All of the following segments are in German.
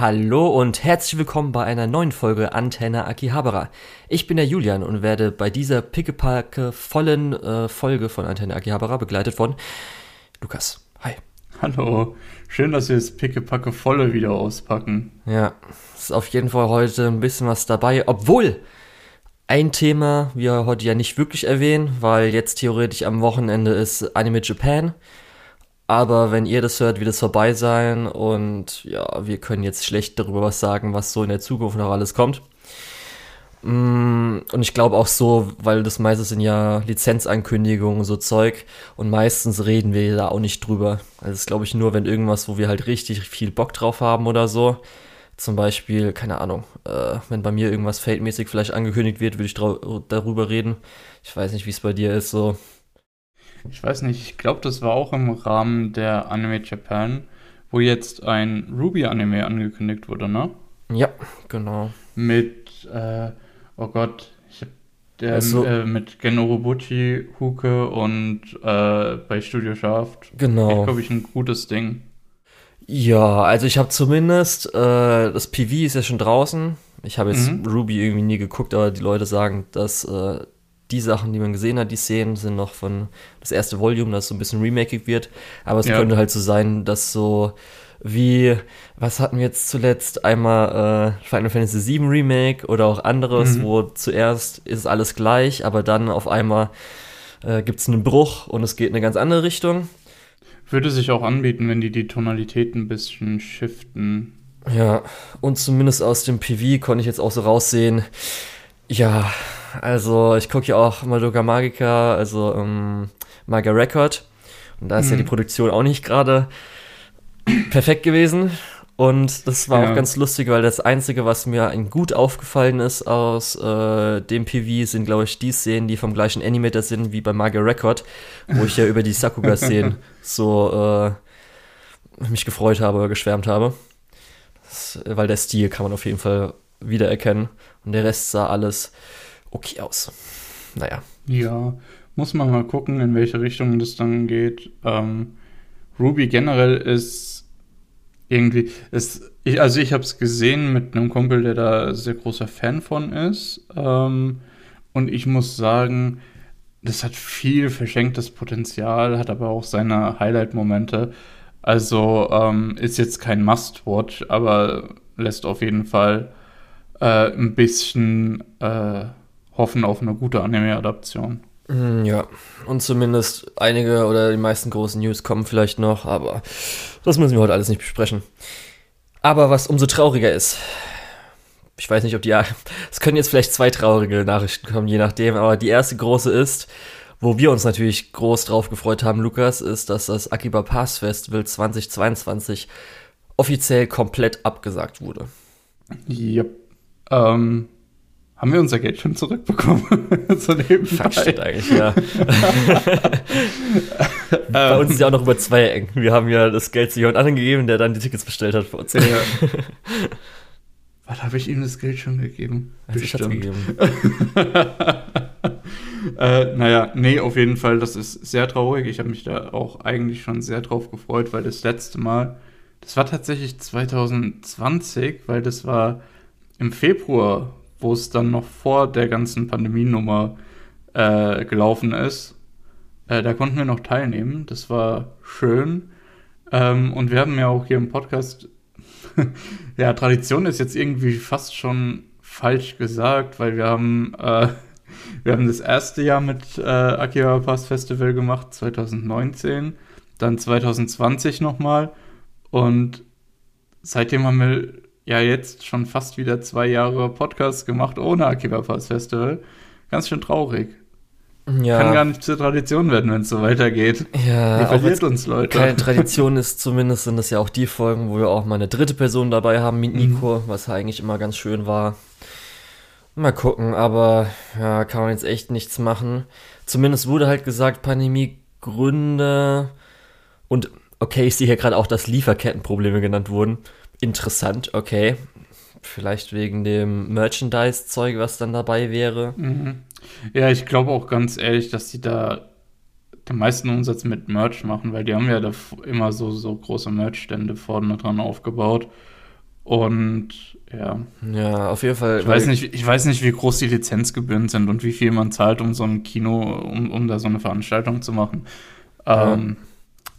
Hallo und herzlich willkommen bei einer neuen Folge Antenne Akihabara. Ich bin der Julian und werde bei dieser pickepacke vollen äh, Folge von Antenne Akihabara begleitet von Lukas. Hi. Hallo. Schön, dass wir das pickepacke volle wieder auspacken. Ja, ist auf jeden Fall heute ein bisschen was dabei, obwohl ein Thema wir heute ja nicht wirklich erwähnen, weil jetzt theoretisch am Wochenende ist Anime Japan. Aber wenn ihr das hört, wird es vorbei sein und ja, wir können jetzt schlecht darüber was sagen, was so in der Zukunft noch alles kommt. Mm, und ich glaube auch so, weil das meistens sind ja Lizenzankündigungen, so Zeug. Und meistens reden wir da auch nicht drüber. Also das glaube ich nur, wenn irgendwas, wo wir halt richtig viel Bock drauf haben oder so. Zum Beispiel, keine Ahnung, äh, wenn bei mir irgendwas feldmäßig vielleicht angekündigt wird, würde ich darüber reden. Ich weiß nicht, wie es bei dir ist, so. Ich weiß nicht, ich glaube, das war auch im Rahmen der Anime Japan, wo jetzt ein Ruby-Anime angekündigt wurde, ne? Ja, genau. Mit, äh, oh Gott, ich hab der, also, äh, mit Gen Urobuchi, Huke und äh, bei Studio Shaft. Genau. glaube ich, ein gutes Ding. Ja, also ich habe zumindest, äh, das PV ist ja schon draußen. Ich habe jetzt mhm. Ruby irgendwie nie geguckt, aber die Leute sagen, dass äh, die Sachen, die man gesehen hat, die Szenen, sind noch von das erste Volume, das so ein bisschen remakig wird. Aber es ja. könnte halt so sein, dass so wie, was hatten wir jetzt zuletzt? Einmal äh, Final Fantasy VII Remake oder auch anderes, mhm. wo zuerst ist alles gleich, aber dann auf einmal äh, gibt es einen Bruch und es geht in eine ganz andere Richtung. Würde sich auch anbieten, wenn die die Tonalität ein bisschen shiften. Ja, und zumindest aus dem PV konnte ich jetzt auch so raussehen. Ja, also ich gucke ja auch Madoka Magica, also ähm, Maga Record. Und da ist mhm. ja die mhm. Produktion auch nicht gerade perfekt gewesen. Und das war ja. auch ganz lustig, weil das Einzige, was mir gut aufgefallen ist aus äh, dem PV, sind, glaube ich, die Szenen, die vom gleichen Animator sind wie bei Maga Record, wo ich ja über die Sakuga-Szenen so äh, mich gefreut habe oder geschwärmt habe. Das, weil der Stil kann man auf jeden Fall wiedererkennen. Und der Rest sah alles okay aus. Naja. Ja, muss man mal gucken, in welche Richtung das dann geht. Ähm, Ruby generell ist irgendwie, ist, ich, also ich habe es gesehen mit einem Kumpel, der da sehr großer Fan von ist. Ähm, und ich muss sagen, das hat viel verschenktes Potenzial, hat aber auch seine Highlight-Momente. Also ähm, ist jetzt kein Must-Watch, aber lässt auf jeden Fall äh, ein bisschen äh, hoffen auf eine gute Anime-Adaption. Mm, ja, und zumindest einige oder die meisten großen News kommen vielleicht noch, aber das müssen wir heute alles nicht besprechen. Aber was umso trauriger ist, ich weiß nicht, ob die, es können jetzt vielleicht zwei traurige Nachrichten kommen, je nachdem, aber die erste große ist, wo wir uns natürlich groß drauf gefreut haben, Lukas, ist, dass das Akiba Pass Festival 2022 offiziell komplett abgesagt wurde. Yep. Ähm, haben wir unser Geld schon zurückbekommen? so Fuck, stimmt eigentlich, ja. Bei uns ist ja auch noch über zwei eng. Wir haben ja das Geld zu jemand anderem gegeben, der dann die Tickets bestellt hat für uns. Ja. Was habe ich ihm das Geld schon gegeben? Also Bestimmt. Ich gegeben. äh, naja, nee, auf jeden Fall, das ist sehr traurig. Ich habe mich da auch eigentlich schon sehr drauf gefreut, weil das letzte Mal, das war tatsächlich 2020, weil das war im Februar wo es dann noch vor der ganzen Pandemienummer äh, gelaufen ist. Äh, da konnten wir noch teilnehmen. Das war schön. Ähm, und wir haben ja auch hier im Podcast, ja, Tradition ist jetzt irgendwie fast schon falsch gesagt, weil wir haben, äh, wir haben das erste Jahr mit äh, Akira Pass Festival gemacht, 2019, dann 2020 nochmal und seitdem haben wir ja jetzt schon fast wieder zwei Jahre Podcast gemacht ohne Akiba Pass Festival. Ganz schön traurig. Ja. Kann gar nicht zur Tradition werden, wenn es so weitergeht. Ja, Die verliert uns Leute. Keine Tradition ist zumindest, sind das ja auch die Folgen, wo wir auch mal eine dritte Person dabei haben mit Nico, mhm. was eigentlich immer ganz schön war. Mal gucken, aber ja, kann man jetzt echt nichts machen. Zumindest wurde halt gesagt, Pandemiegründe und okay, ich sehe hier gerade auch, dass Lieferkettenprobleme genannt wurden interessant, okay. Vielleicht wegen dem Merchandise-Zeug, was dann dabei wäre. Mhm. Ja, ich glaube auch ganz ehrlich, dass die da den meisten Umsatz mit Merch machen, weil die haben ja da immer so, so große Merch-Stände vorne dran aufgebaut. Und ja. Ja, auf jeden Fall. Ich weiß, nicht, ich weiß nicht, wie groß die Lizenzgebühren sind und wie viel man zahlt, um so ein Kino, um, um da so eine Veranstaltung zu machen. Ja. Ähm,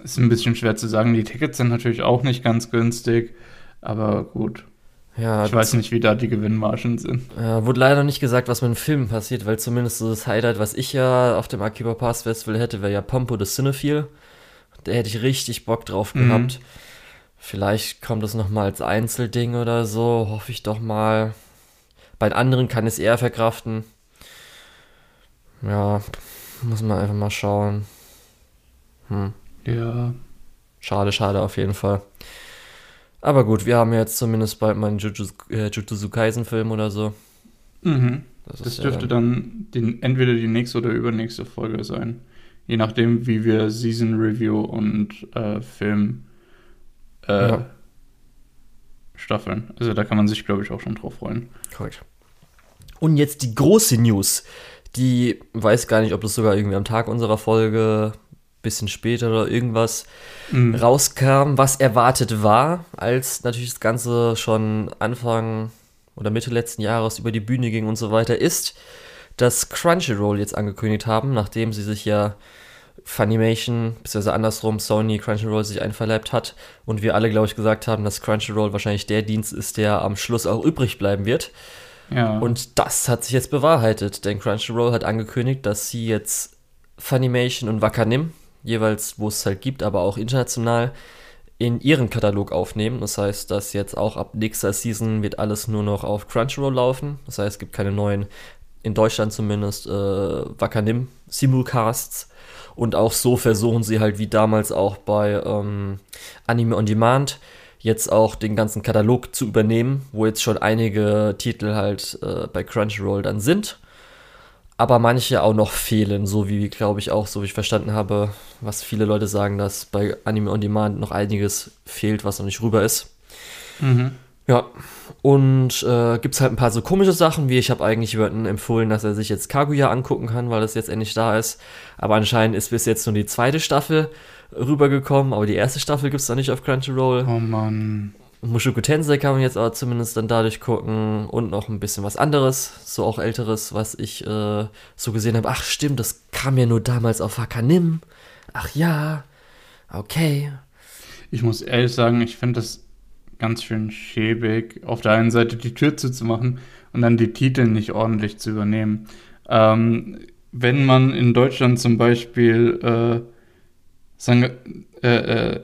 ist ein bisschen schwer zu sagen. Die Tickets sind natürlich auch nicht ganz günstig, aber gut. Ja, ich weiß nicht, wie da die Gewinnmargen sind. Ja, wurde leider nicht gesagt, was mit dem Film passiert, weil zumindest so das Highlight, was ich ja auf dem Akiba Pass Festival hätte, wäre ja Pompo the Cinephile. Da hätte ich richtig Bock drauf mhm. gehabt. Vielleicht kommt das nochmal als Einzelding oder so, hoffe ich doch mal. Bei anderen kann es eher verkraften. Ja, muss man einfach mal schauen. Hm. Ja. Schade, schade auf jeden Fall. Aber gut, wir haben jetzt zumindest bald mal einen Jujutsu, äh, Jujutsu Kaisen-Film oder so. Mhm. Das, das dürfte ja dann, dann den, entweder die nächste oder übernächste Folge sein. Je nachdem, wie wir Season Review und äh, Film äh, ja. staffeln. Also da kann man sich, glaube ich, auch schon drauf freuen. Korrekt. Und jetzt die große News. Die weiß gar nicht, ob das sogar irgendwie am Tag unserer Folge bisschen später oder irgendwas mhm. rauskam, was erwartet war, als natürlich das Ganze schon Anfang oder Mitte letzten Jahres über die Bühne ging und so weiter, ist, dass Crunchyroll jetzt angekündigt haben, nachdem sie sich ja Funimation, beziehungsweise andersrum Sony Crunchyroll sich einverleibt hat und wir alle, glaube ich, gesagt haben, dass Crunchyroll wahrscheinlich der Dienst ist, der am Schluss auch übrig bleiben wird. Ja. Und das hat sich jetzt bewahrheitet, denn Crunchyroll hat angekündigt, dass sie jetzt Funimation und Wakanim, jeweils wo es halt gibt, aber auch international, in ihren Katalog aufnehmen. Das heißt, dass jetzt auch ab nächster Season wird alles nur noch auf Crunchyroll laufen. Das heißt, es gibt keine neuen, in Deutschland zumindest, äh, Wakanim Simulcasts und auch so versuchen sie halt wie damals auch bei ähm, Anime on Demand jetzt auch den ganzen Katalog zu übernehmen, wo jetzt schon einige Titel halt äh, bei Crunchyroll dann sind. Aber manche auch noch fehlen, so wie, glaube ich, auch, so wie ich verstanden habe, was viele Leute sagen, dass bei Anime on Demand noch einiges fehlt, was noch nicht rüber ist. Mhm. Ja, und äh, gibt es halt ein paar so komische Sachen, wie ich habe eigentlich jemanden empfohlen, dass er sich jetzt Kaguya angucken kann, weil das jetzt endlich da ist. Aber anscheinend ist bis jetzt nur die zweite Staffel rübergekommen, aber die erste Staffel gibt es da nicht auf Crunchyroll. Oh Mann. Mushoku Tensei kann man jetzt aber zumindest dann dadurch gucken und noch ein bisschen was anderes, so auch älteres, was ich äh, so gesehen habe. Ach stimmt, das kam ja nur damals auf Hakanim. Ach ja, okay. Ich muss ehrlich sagen, ich finde das ganz schön schäbig, auf der einen Seite die Tür zuzumachen und dann die Titel nicht ordentlich zu übernehmen. Ähm, wenn man in Deutschland zum Beispiel äh, Sang äh, äh,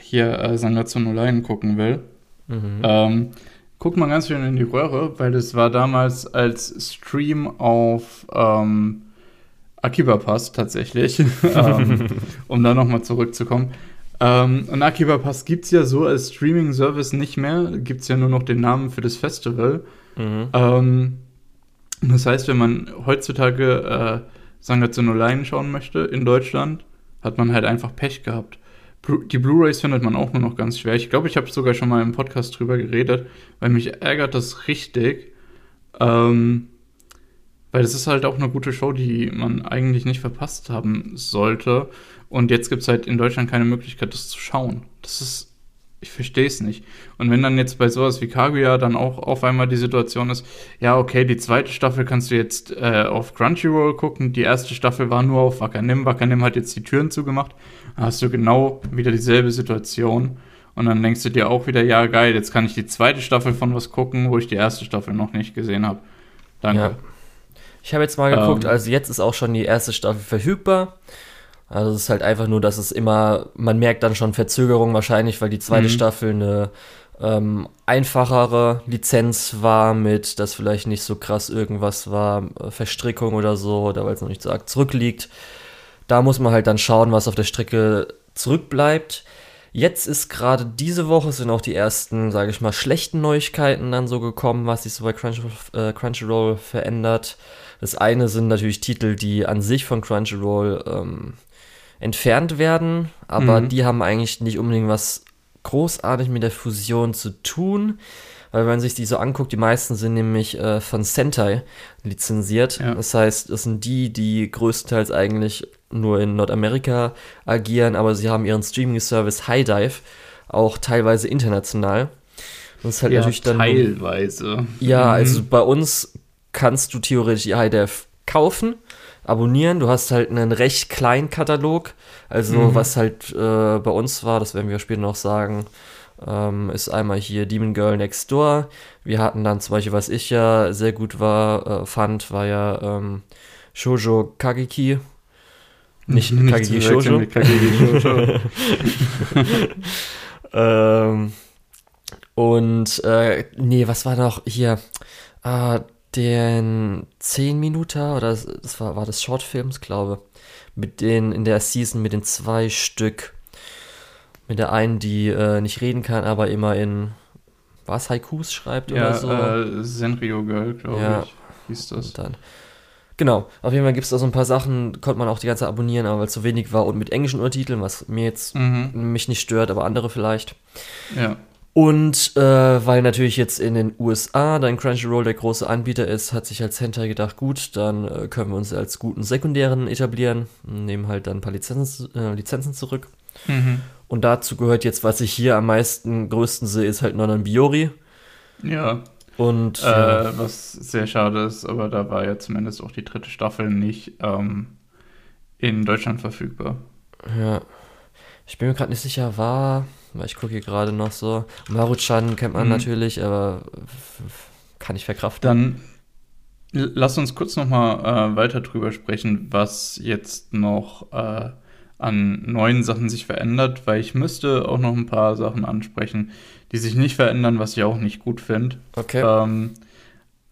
hier äh, no Line gucken will, mhm. ähm, guckt man ganz schön in die Röhre, weil das war damals als Stream auf ähm, Akiba Pass tatsächlich, ähm, um da nochmal zurückzukommen. Ähm, und Akiba Pass gibt es ja so als Streaming-Service nicht mehr. Gibt es ja nur noch den Namen für das Festival. Mhm. Ähm, das heißt, wenn man heutzutage äh, Sangatsu no Line schauen möchte in Deutschland, hat man halt einfach Pech gehabt. Die Blu-rays findet man auch nur noch ganz schwer. Ich glaube, ich habe sogar schon mal im Podcast drüber geredet, weil mich ärgert das richtig. Ähm, weil das ist halt auch eine gute Show, die man eigentlich nicht verpasst haben sollte. Und jetzt gibt es halt in Deutschland keine Möglichkeit, das zu schauen. Das ist, ich verstehe es nicht. Und wenn dann jetzt bei sowas wie Kaguya dann auch auf einmal die Situation ist, ja, okay, die zweite Staffel kannst du jetzt äh, auf Crunchyroll gucken, die erste Staffel war nur auf Wakanim, Wakanim hat jetzt die Türen zugemacht, dann hast du genau wieder dieselbe Situation. Und dann denkst du dir auch wieder, ja, geil, jetzt kann ich die zweite Staffel von was gucken, wo ich die erste Staffel noch nicht gesehen habe. Danke. Ja. Ich habe jetzt mal geguckt, ähm, also jetzt ist auch schon die erste Staffel verfügbar. Also es ist halt einfach nur, dass es immer, man merkt dann schon Verzögerung wahrscheinlich, weil die zweite mhm. Staffel eine ähm, einfachere Lizenz war mit, dass vielleicht nicht so krass irgendwas war, äh, Verstrickung oder so, oder weil es noch nicht so arg zurückliegt. Da muss man halt dann schauen, was auf der Strecke zurückbleibt. Jetzt ist gerade diese Woche sind auch die ersten, sage ich mal, schlechten Neuigkeiten dann so gekommen, was sich so bei Crunchyroll, äh, Crunchyroll verändert. Das eine sind natürlich Titel, die an sich von Crunchyroll ähm, entfernt werden, aber mhm. die haben eigentlich nicht unbedingt was großartig mit der Fusion zu tun. Weil wenn man sich die so anguckt, die meisten sind nämlich äh, von Sentai lizenziert. Ja. Das heißt, das sind die, die größtenteils eigentlich nur in Nordamerika agieren, aber sie haben ihren Streaming-Service High Dive auch teilweise international. Das ist halt ja, natürlich dann. teilweise. Ja, Mhm. also bei uns kannst du theoretisch die HiDev kaufen, abonnieren. Du hast halt einen recht kleinen Katalog. Also Mhm. was halt äh, bei uns war, das werden wir später noch sagen, ähm, ist einmal hier Demon Girl Next Door. Wir hatten dann zum Beispiel, was ich ja sehr gut war, äh, fand, war ja ähm, Shoujo Kageki. Nicht Kageki Shoujo. mit Kageki Shoujo. Ähm, und äh, nee, was war noch hier? Ah, den 10 Minuten oder das- war, war das Shortfilms, glaube Mit den in der Season mit den zwei Stück. Mit der einen, die äh, nicht reden kann, aber immer in was Haikus schreibt ja, oder so. äh, Senrio Girl, glaube Ja. ich, hieß das. Und dann. Genau, auf jeden Fall gibt es da so ein paar Sachen, konnte man auch die ganze Zeit abonnieren, aber weil es zu wenig war und mit englischen Untertiteln, was mir jetzt Mhm. mich nicht stört, aber andere vielleicht. Ja. Und äh, weil natürlich jetzt in den USA dann Crunchyroll der große Anbieter ist, hat sich als Hentai gedacht, gut, dann äh, können wir uns als guten Sekundären etablieren, nehmen halt dann ein paar Lizenzen, äh, Lizenzen zurück. Mhm. Und dazu gehört jetzt, was ich hier am meisten größten sehe, ist halt Nonon Biori. Ja, Und äh, was sehr schade ist, aber da war ja zumindest auch die dritte Staffel nicht ähm, in Deutschland verfügbar. ja, ich bin mir gerade nicht sicher, war, weil ich gucke hier gerade noch so. Maruchan kennt man Mhm. natürlich, aber kann ich verkraften. Dann lass uns kurz nochmal äh, weiter drüber sprechen, was jetzt noch äh, an neuen Sachen sich verändert, weil ich müsste auch noch ein paar Sachen ansprechen, die sich nicht verändern, was ich auch nicht gut finde. Okay. Ähm,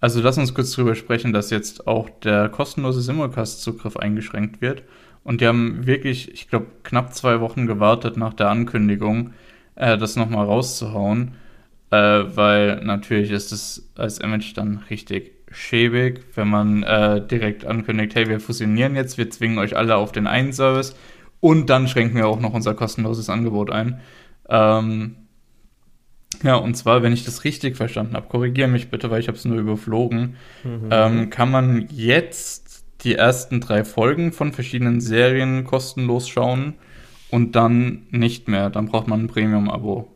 also lass uns kurz drüber sprechen, dass jetzt auch der kostenlose Simulcast-Zugriff eingeschränkt wird. Und die haben wirklich, ich glaube, knapp zwei Wochen gewartet nach der Ankündigung, äh, das nochmal rauszuhauen. Äh, weil natürlich ist es als Image dann richtig schäbig, wenn man äh, direkt ankündigt, hey, wir fusionieren jetzt, wir zwingen euch alle auf den einen Service und dann schränken wir auch noch unser kostenloses Angebot ein. Ähm, ja, und zwar, wenn ich das richtig verstanden habe, korrigiere mich bitte, weil ich habe es nur überflogen, Mhm. ähm, kann man jetzt die ersten drei Folgen von verschiedenen Serien kostenlos schauen und dann nicht mehr. Dann braucht man ein Premium-Abo.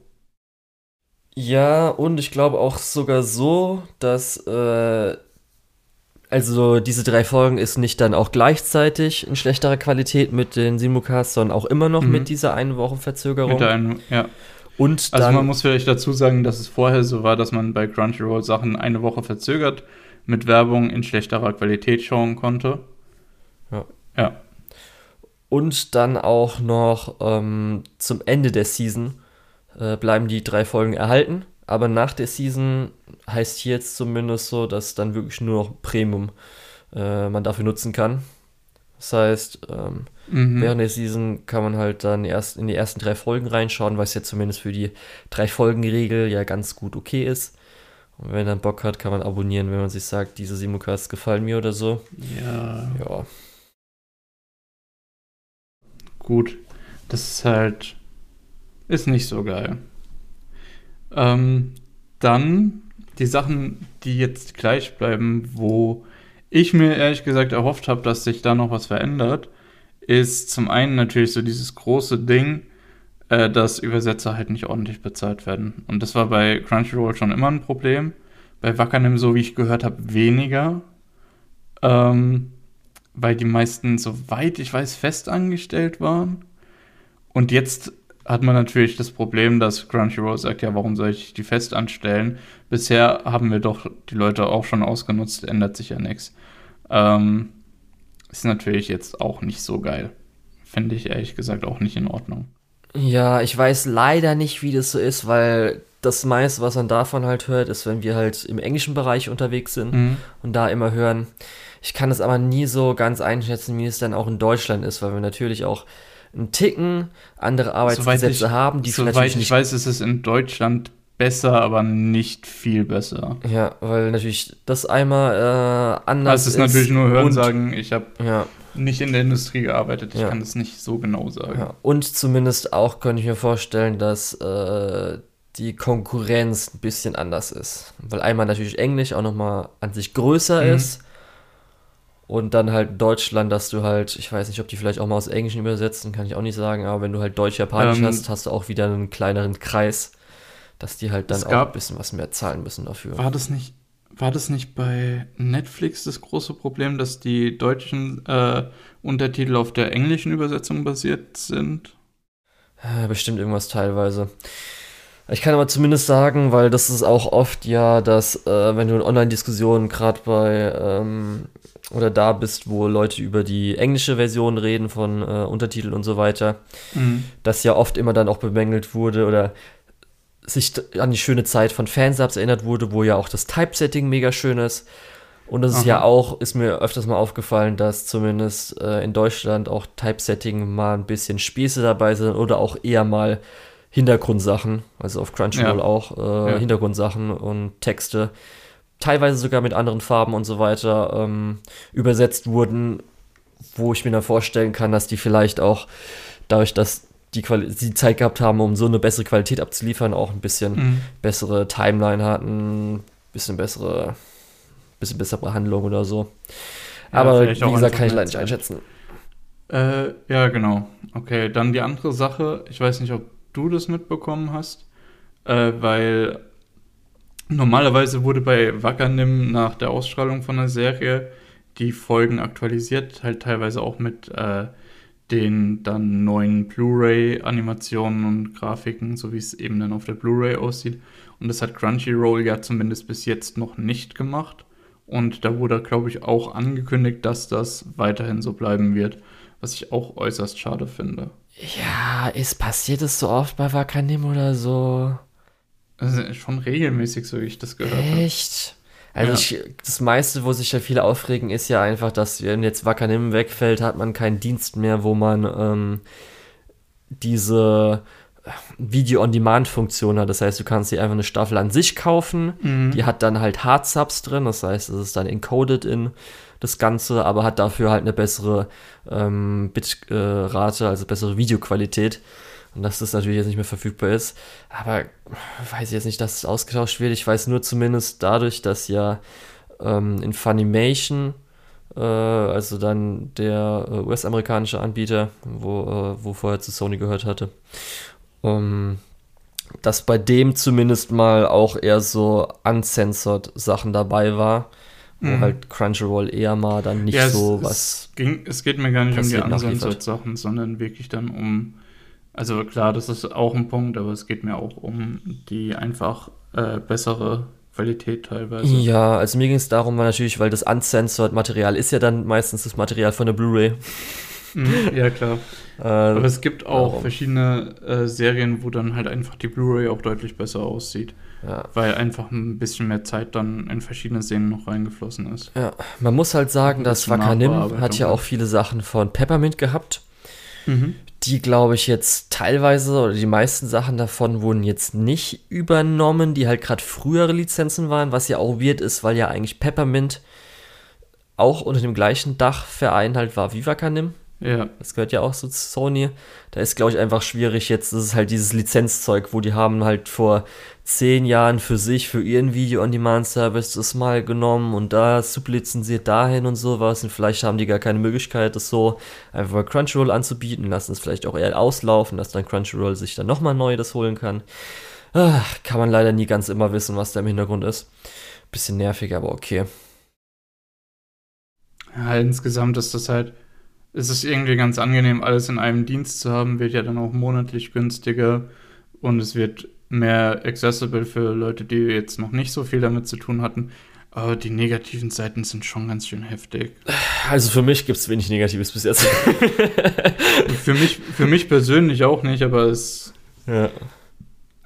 Ja, und ich glaube auch sogar so, dass äh, also diese drei Folgen ist nicht dann auch gleichzeitig in schlechterer Qualität mit den Simulcasts, sondern auch immer noch Mhm. mit dieser einen Woche Verzögerung. Mit einem, ja. und Also man muss vielleicht dazu sagen, dass es vorher so war, dass man bei Crunchyroll Sachen eine Woche verzögert mit Werbung in schlechterer Qualität schauen konnte. Ja. Ja. Und dann auch noch ähm, zum Ende der Season äh, bleiben die drei Folgen erhalten. Aber nach der Season heißt hier jetzt zumindest so, dass dann wirklich nur noch Premium äh, man dafür nutzen kann. Das heißt, ähm, Mhm. Während der Season kann man halt dann erst in die ersten drei Folgen reinschauen, was ja zumindest für die drei Folgen-Regel ja ganz gut okay ist. Und wenn man dann Bock hat, kann man abonnieren, wenn man sich sagt, diese Simulcasts gefallen mir oder so. ja. Ja. Gut. Das ist halt. Ist nicht so geil. Ähm, dann die Sachen, die jetzt gleich bleiben, wo ich mir ehrlich gesagt erhofft habe, dass sich da noch was verändert, ist zum einen natürlich so dieses große Ding, äh, dass Übersetzer halt nicht ordentlich bezahlt werden. Und das war bei Crunchyroll schon immer ein Problem. Bei Wakanim, so wie ich gehört habe, weniger. Ähm, weil die meisten, soweit ich weiß, festangestellt waren. Und jetzt hat man natürlich das Problem, dass Crunchyroll sagt, ja, warum soll ich die fest anstellen? Bisher haben wir doch die Leute auch schon ausgenutzt, ändert sich ja nichts. Ähm, ist natürlich jetzt auch nicht so geil. Finde ich ehrlich gesagt auch nicht in Ordnung. Ja, ich weiß leider nicht, wie das so ist, weil das meiste, was man davon halt hört, ist, wenn wir halt im englischen Bereich unterwegs sind Mhm. und da immer hören. Ich kann es aber nie so ganz einschätzen, wie es dann auch in Deutschland ist, weil wir natürlich auch einen Ticken andere Arbeitsgesetze ich- haben, die Soweit natürlich ich weiß, ist es in Deutschland besser, aber nicht viel besser. Ja, weil natürlich das einmal äh, anders Das ist natürlich nur und- Hörensagen. Ich habe Ja, nicht in der Industrie gearbeitet. Ich Ja. kann das nicht so genau sagen. ja. Und zumindest auch könnte ich mir vorstellen, dass äh, die Konkurrenz ein bisschen anders ist. Weil einmal natürlich Englisch auch nochmal an sich größer Mhm. ist. Und dann halt Deutschland, dass du halt, ich weiß nicht, ob die vielleicht auch mal aus Englischen übersetzen, kann ich auch nicht sagen, aber wenn du halt Deutsch-Japanisch Ähm, hast, hast du auch wieder einen kleineren Kreis, dass die halt dann auch gab- ein bisschen was mehr zahlen müssen dafür. War das nicht, war das nicht bei Netflix das große Problem, dass die deutschen äh, Untertitel auf der englischen Übersetzung basiert sind? Äh, Bestimmt irgendwas teilweise. Ich kann aber zumindest sagen, weil das ist auch oft ja, dass äh, wenn du in Online-Diskussionen gerade bei ähm, oder da bist, wo Leute über die englische Version reden von äh, Untertiteln und so weiter, Mhm. dass ja oft immer dann auch bemängelt wurde oder sich an die schöne Zeit von Fansubs erinnert wurde, wo ja auch das Typesetting mega schön ist. Und das ist ja auch, ist mir öfters mal aufgefallen, dass zumindest äh, in Deutschland auch Typesetting mal ein bisschen Späße dabei sind oder auch eher mal Hintergrundsachen, also auf Crunchyroll Ja. auch äh, Ja. Hintergrundsachen und Texte, teilweise sogar mit anderen Farben und so weiter ähm, übersetzt wurden, wo ich mir dann vorstellen kann, dass die vielleicht auch dadurch, dass die, Quali die Zeit gehabt haben, um so eine bessere Qualität abzuliefern, auch ein bisschen Mhm. bessere Timeline hatten, bisschen bessere, bisschen bessere Behandlung oder so. Ja, Aber wie gesagt, kann ich leider nicht einschätzen. Äh, ja, genau. Okay, dann die andere Sache. Ich weiß nicht, ob du das mitbekommen hast, äh, weil normalerweise wurde bei Wakanim nach der Ausstrahlung von der Serie die Folgen aktualisiert, halt teilweise auch mit äh, den dann neuen Blu-ray-Animationen und Grafiken, so wie es eben dann auf der Blu-ray aussieht. Und das hat Crunchyroll ja zumindest bis jetzt noch nicht gemacht. Und da wurde, glaube ich, auch angekündigt, dass das weiterhin so bleiben wird, was ich auch äußerst schade finde. Ja, ist passiert es so oft bei Wakanim oder so? Also schon regelmäßig, so wie ich das gehört habe. Echt? Also Ja. ich, das meiste, wo sich ja viele aufregen, ist ja einfach, dass wenn jetzt Wakanim wegfällt, hat man keinen Dienst mehr, wo man ähm, diese Video-on-Demand-Funktion hat. Das heißt, du kannst dir einfach eine Staffel an sich kaufen. Mhm. Die hat dann halt Hard-Subs drin, das heißt, es ist dann encoded in das Ganze, aber hat dafür halt eine bessere ähm, Bitrate, also bessere Videoqualität. Und dass das natürlich jetzt nicht mehr verfügbar ist. Aber weiß ich jetzt nicht, dass es ausgetauscht wird. Ich weiß nur zumindest dadurch, dass ja ähm, in Funimation, äh, also dann der äh, US-amerikanische Anbieter, wo, äh, wo vorher zu Sony gehört hatte, ähm, dass bei dem zumindest mal auch eher so uncensored Sachen dabei war, wo Mhm. halt Crunchyroll eher mal dann nicht Ja, es- so es was. Ging, es geht mir gar nicht um die. Uncensored-Sachen, sondern wirklich dann um. Also klar, das ist auch ein Punkt, aber es geht mir auch um die einfach äh, bessere Qualität teilweise. Ja, also mir ging es darum, weil natürlich, weil das uncensored Material ist ja dann meistens das Material von der Blu-ray. Mhm, ja, klar. Aber Äh, es gibt auch Warum? verschiedene äh, Serien, wo dann halt einfach die Blu-ray auch deutlich besser aussieht, ja. weil einfach ein bisschen mehr Zeit dann in verschiedene Szenen noch reingeflossen ist. ja, man muss halt sagen, dass Wakanim hat ja auch viele Sachen von Peppermint gehabt. Mhm. Die, glaube ich, jetzt teilweise oder die meisten Sachen davon wurden jetzt nicht übernommen, die halt gerade frühere Lizenzen waren, was ja auch weird ist, weil ja eigentlich Peppermint auch unter dem gleichen Dachverein halt war wie Wakanim. Ja, Das gehört ja auch so zu Sony. Da ist, glaube ich, einfach schwierig jetzt. Das ist halt dieses Lizenzzeug, wo die haben halt vor zehn Jahren für sich, für ihren Video-on-Demand-Service das mal genommen und da sublizenziert dahin und sowas. Und vielleicht haben die gar keine Möglichkeit, das so einfach bei Crunchyroll anzubieten. Lassen es vielleicht auch eher auslaufen, dass dann Crunchyroll sich dann nochmal neu das holen kann. Ah, kann man leider nie ganz immer wissen, was da im Hintergrund ist. Bisschen nervig, aber okay. Ja, insgesamt ist das halt, es ist irgendwie ganz angenehm, alles in einem Dienst zu haben, wird ja dann auch monatlich günstiger und es wird mehr accessible für Leute, die jetzt noch nicht so viel damit zu tun hatten. Aber die negativen Seiten sind schon ganz schön heftig. Also für mich gibt es wenig Negatives bis jetzt. für, mich, für mich persönlich auch nicht, aber es, ja.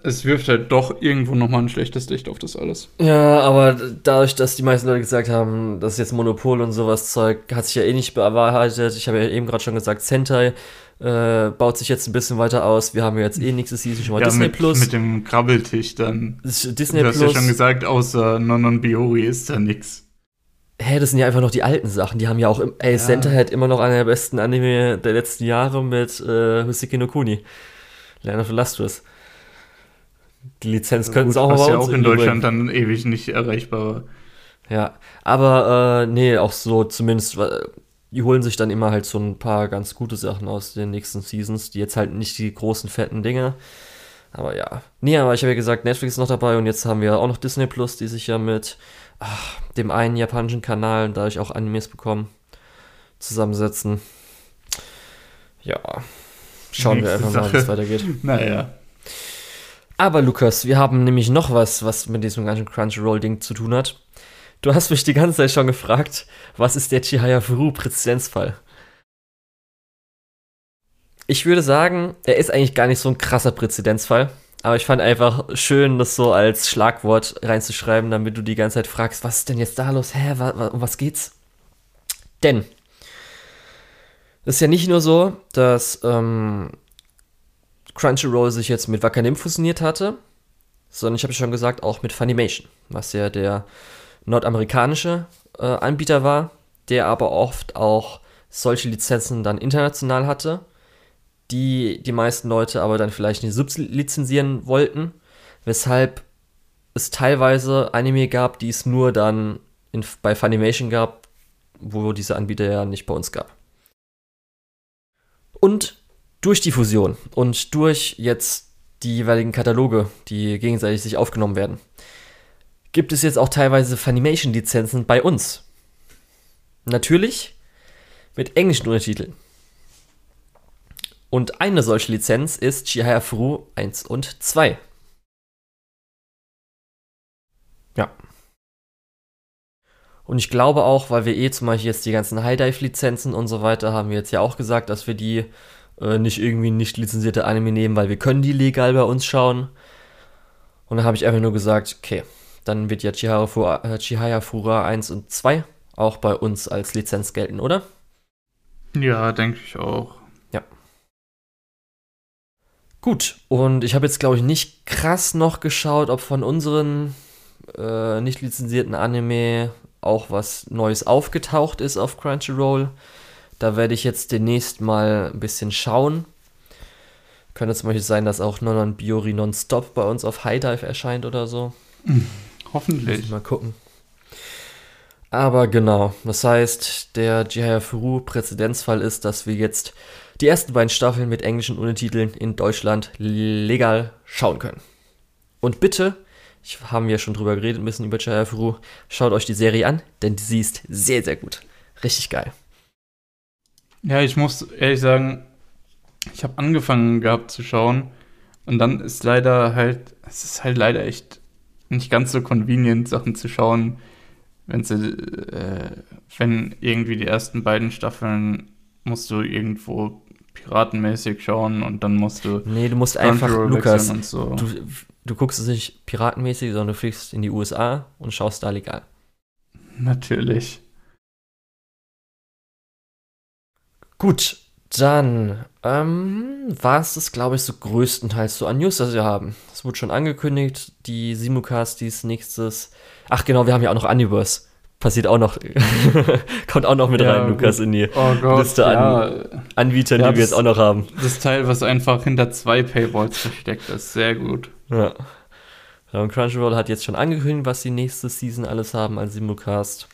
Es wirft halt doch irgendwo nochmal ein schlechtes Licht auf das alles. Ja, aber dadurch, dass die meisten Leute gesagt haben, das ist jetzt Monopol und sowas Zeug, hat sich ja eh nicht bewahrheitet. Ich habe ja eben gerade schon gesagt, Sentai äh, baut sich jetzt ein bisschen weiter aus. Wir haben ja jetzt eh nächste Season schon mal ja, Disney mit, Plus. mit dem Krabbeltisch dann. Das ist Disney du hast Plus. ja schon gesagt, außer Nonon Biori ist da nix. Hä, das sind ja einfach noch die alten Sachen. Die haben ja auch, im, ey, Ja. Sentai hat immer noch einer der besten Anime der letzten Jahre mit äh, Huseki no Kuni. Land of Illustrious. Die Lizenz könnten sie auch was bei ja auch in. Deutschland dann ewig nicht erreichbar war. Ja, aber äh, nee, auch so zumindest, die holen sich dann immer halt so ein paar ganz gute Sachen aus den nächsten Seasons, die jetzt halt nicht die großen fetten Dinge. Aber ja. Nee, aber ich habe ja gesagt, Netflix ist noch dabei und jetzt haben wir auch noch Disney Plus, die sich ja mit ach, dem einen japanischen Kanal, da ich auch Animes bekommen, zusammensetzen. Ja. Schauen wir einfach mal, wie es weitergeht. Naja. Aber Lukas, wir haben nämlich noch was, was mit diesem ganzen Crunchyroll-Ding zu tun hat. Du hast mich die ganze Zeit schon gefragt, was ist der Chihaya Furu-Präzedenzfall? Ich würde sagen, er ist eigentlich gar nicht so ein krasser Präzedenzfall. Aber ich fand einfach schön, das so als Schlagwort reinzuschreiben, damit du die ganze Zeit fragst, was ist denn jetzt da los? Hä, um was geht's? Denn es ist ja nicht nur so, dass ähm, Crunchyroll sich jetzt mit Wakanim fusioniert hatte, sondern ich habe schon gesagt, auch mit Funimation, was ja der nordamerikanische äh, Anbieter war, der aber oft auch solche Lizenzen dann international hatte die die meisten Leute aber dann vielleicht nicht sublizenzieren wollten, weshalb es teilweise Anime gab, die es nur dann in, bei Funimation gab, wo diese Anbieter ja nicht bei uns gab. Und durch die Fusion und durch jetzt die jeweiligen Kataloge, die gegenseitig sich aufgenommen werden, gibt es jetzt auch teilweise Funimation-Lizenzen bei uns. Natürlich mit englischen Untertiteln. Und eine solche Lizenz ist Chihaya Furu 1 und 2. Ja. Und ich glaube auch, weil wir eh zum Beispiel jetzt die ganzen High Dive Lizenzen und so weiter haben wir jetzt ja auch gesagt, dass wir die äh, nicht irgendwie nicht lizenzierte Anime nehmen, weil wir können die legal bei uns schauen. Und dann habe ich einfach nur gesagt, okay, dann wird ja Chihaya, Fura, äh, Chihaya Fura 1 und 2 auch bei uns als Lizenz gelten, oder? Ja, denke ich auch. Gut, und ich habe jetzt, glaube ich, nicht krass noch geschaut, ob von unseren äh, nicht lizenzierten Anime auch was Neues aufgetaucht ist auf Crunchyroll. Da werde ich jetzt demnächst mal ein bisschen schauen. Könnte zum Beispiel sein, dass auch Nonon Biori Nonstop bei uns auf High Dive erscheint oder so. Hoffentlich. Mal gucken. Aber genau, das heißt, der Jihaya Furu Präzedenzfall ist, dass wir jetzt die ersten beiden Staffeln mit englischen Untertiteln in Deutschland legal schauen können. Und bitte, ich haben ja schon drüber geredet, ein bisschen über Furu, schaut euch die Serie an, denn sie ist sehr, sehr gut. Richtig geil. Ja, ich muss ehrlich sagen, ich habe angefangen gehabt zu schauen und dann ist leider halt, es ist halt leider echt nicht ganz so convenient, Sachen zu schauen, wenn sie, äh, wenn irgendwie die ersten beiden Staffeln musst du irgendwo piratenmäßig schauen und dann musst du. Nee, du musst einfach, Lukas, so. du, du guckst es nicht piratenmäßig, sondern du fliegst in die USA und schaust da legal. Natürlich. Gut, dann ähm, war es das, glaube ich, so größtenteils so an News, das wir haben. Es wurde schon angekündigt, die Simulcast, die ist nächstes. Ach genau, wir haben ja auch noch Universe passiert auch noch, kommt auch noch mit ja, rein, Lukas, in die oh Gott, Liste an ja. Anbietern, ja, die wir jetzt auch noch haben. Das Teil, was einfach hinter zwei Paywalls versteckt ist, sehr gut. Ja. Und Crunchyroll hat jetzt schon angekündigt, was die nächste Season alles haben als Simulcast.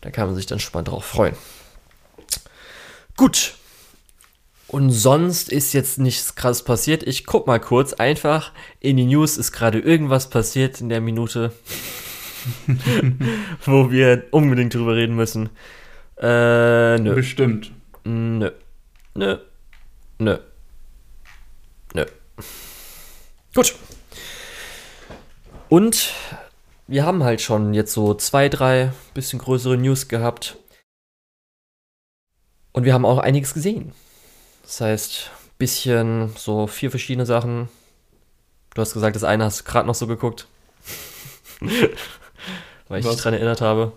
Da kann man sich dann schon mal drauf freuen. Gut. Und sonst ist jetzt nichts krass passiert. Ich guck mal kurz einfach in die News. Ist gerade irgendwas passiert in der Minute. wo wir unbedingt drüber reden müssen. Äh, nö. Bestimmt. Nö. Nö. Nö. Nö. Gut. Und wir haben halt schon jetzt so zwei, drei bisschen größere News gehabt. Und wir haben auch einiges gesehen. Das heißt, bisschen so vier verschiedene Sachen. Du hast gesagt, das eine hast du gerade noch so geguckt. weil ich Was? dich daran erinnert habe.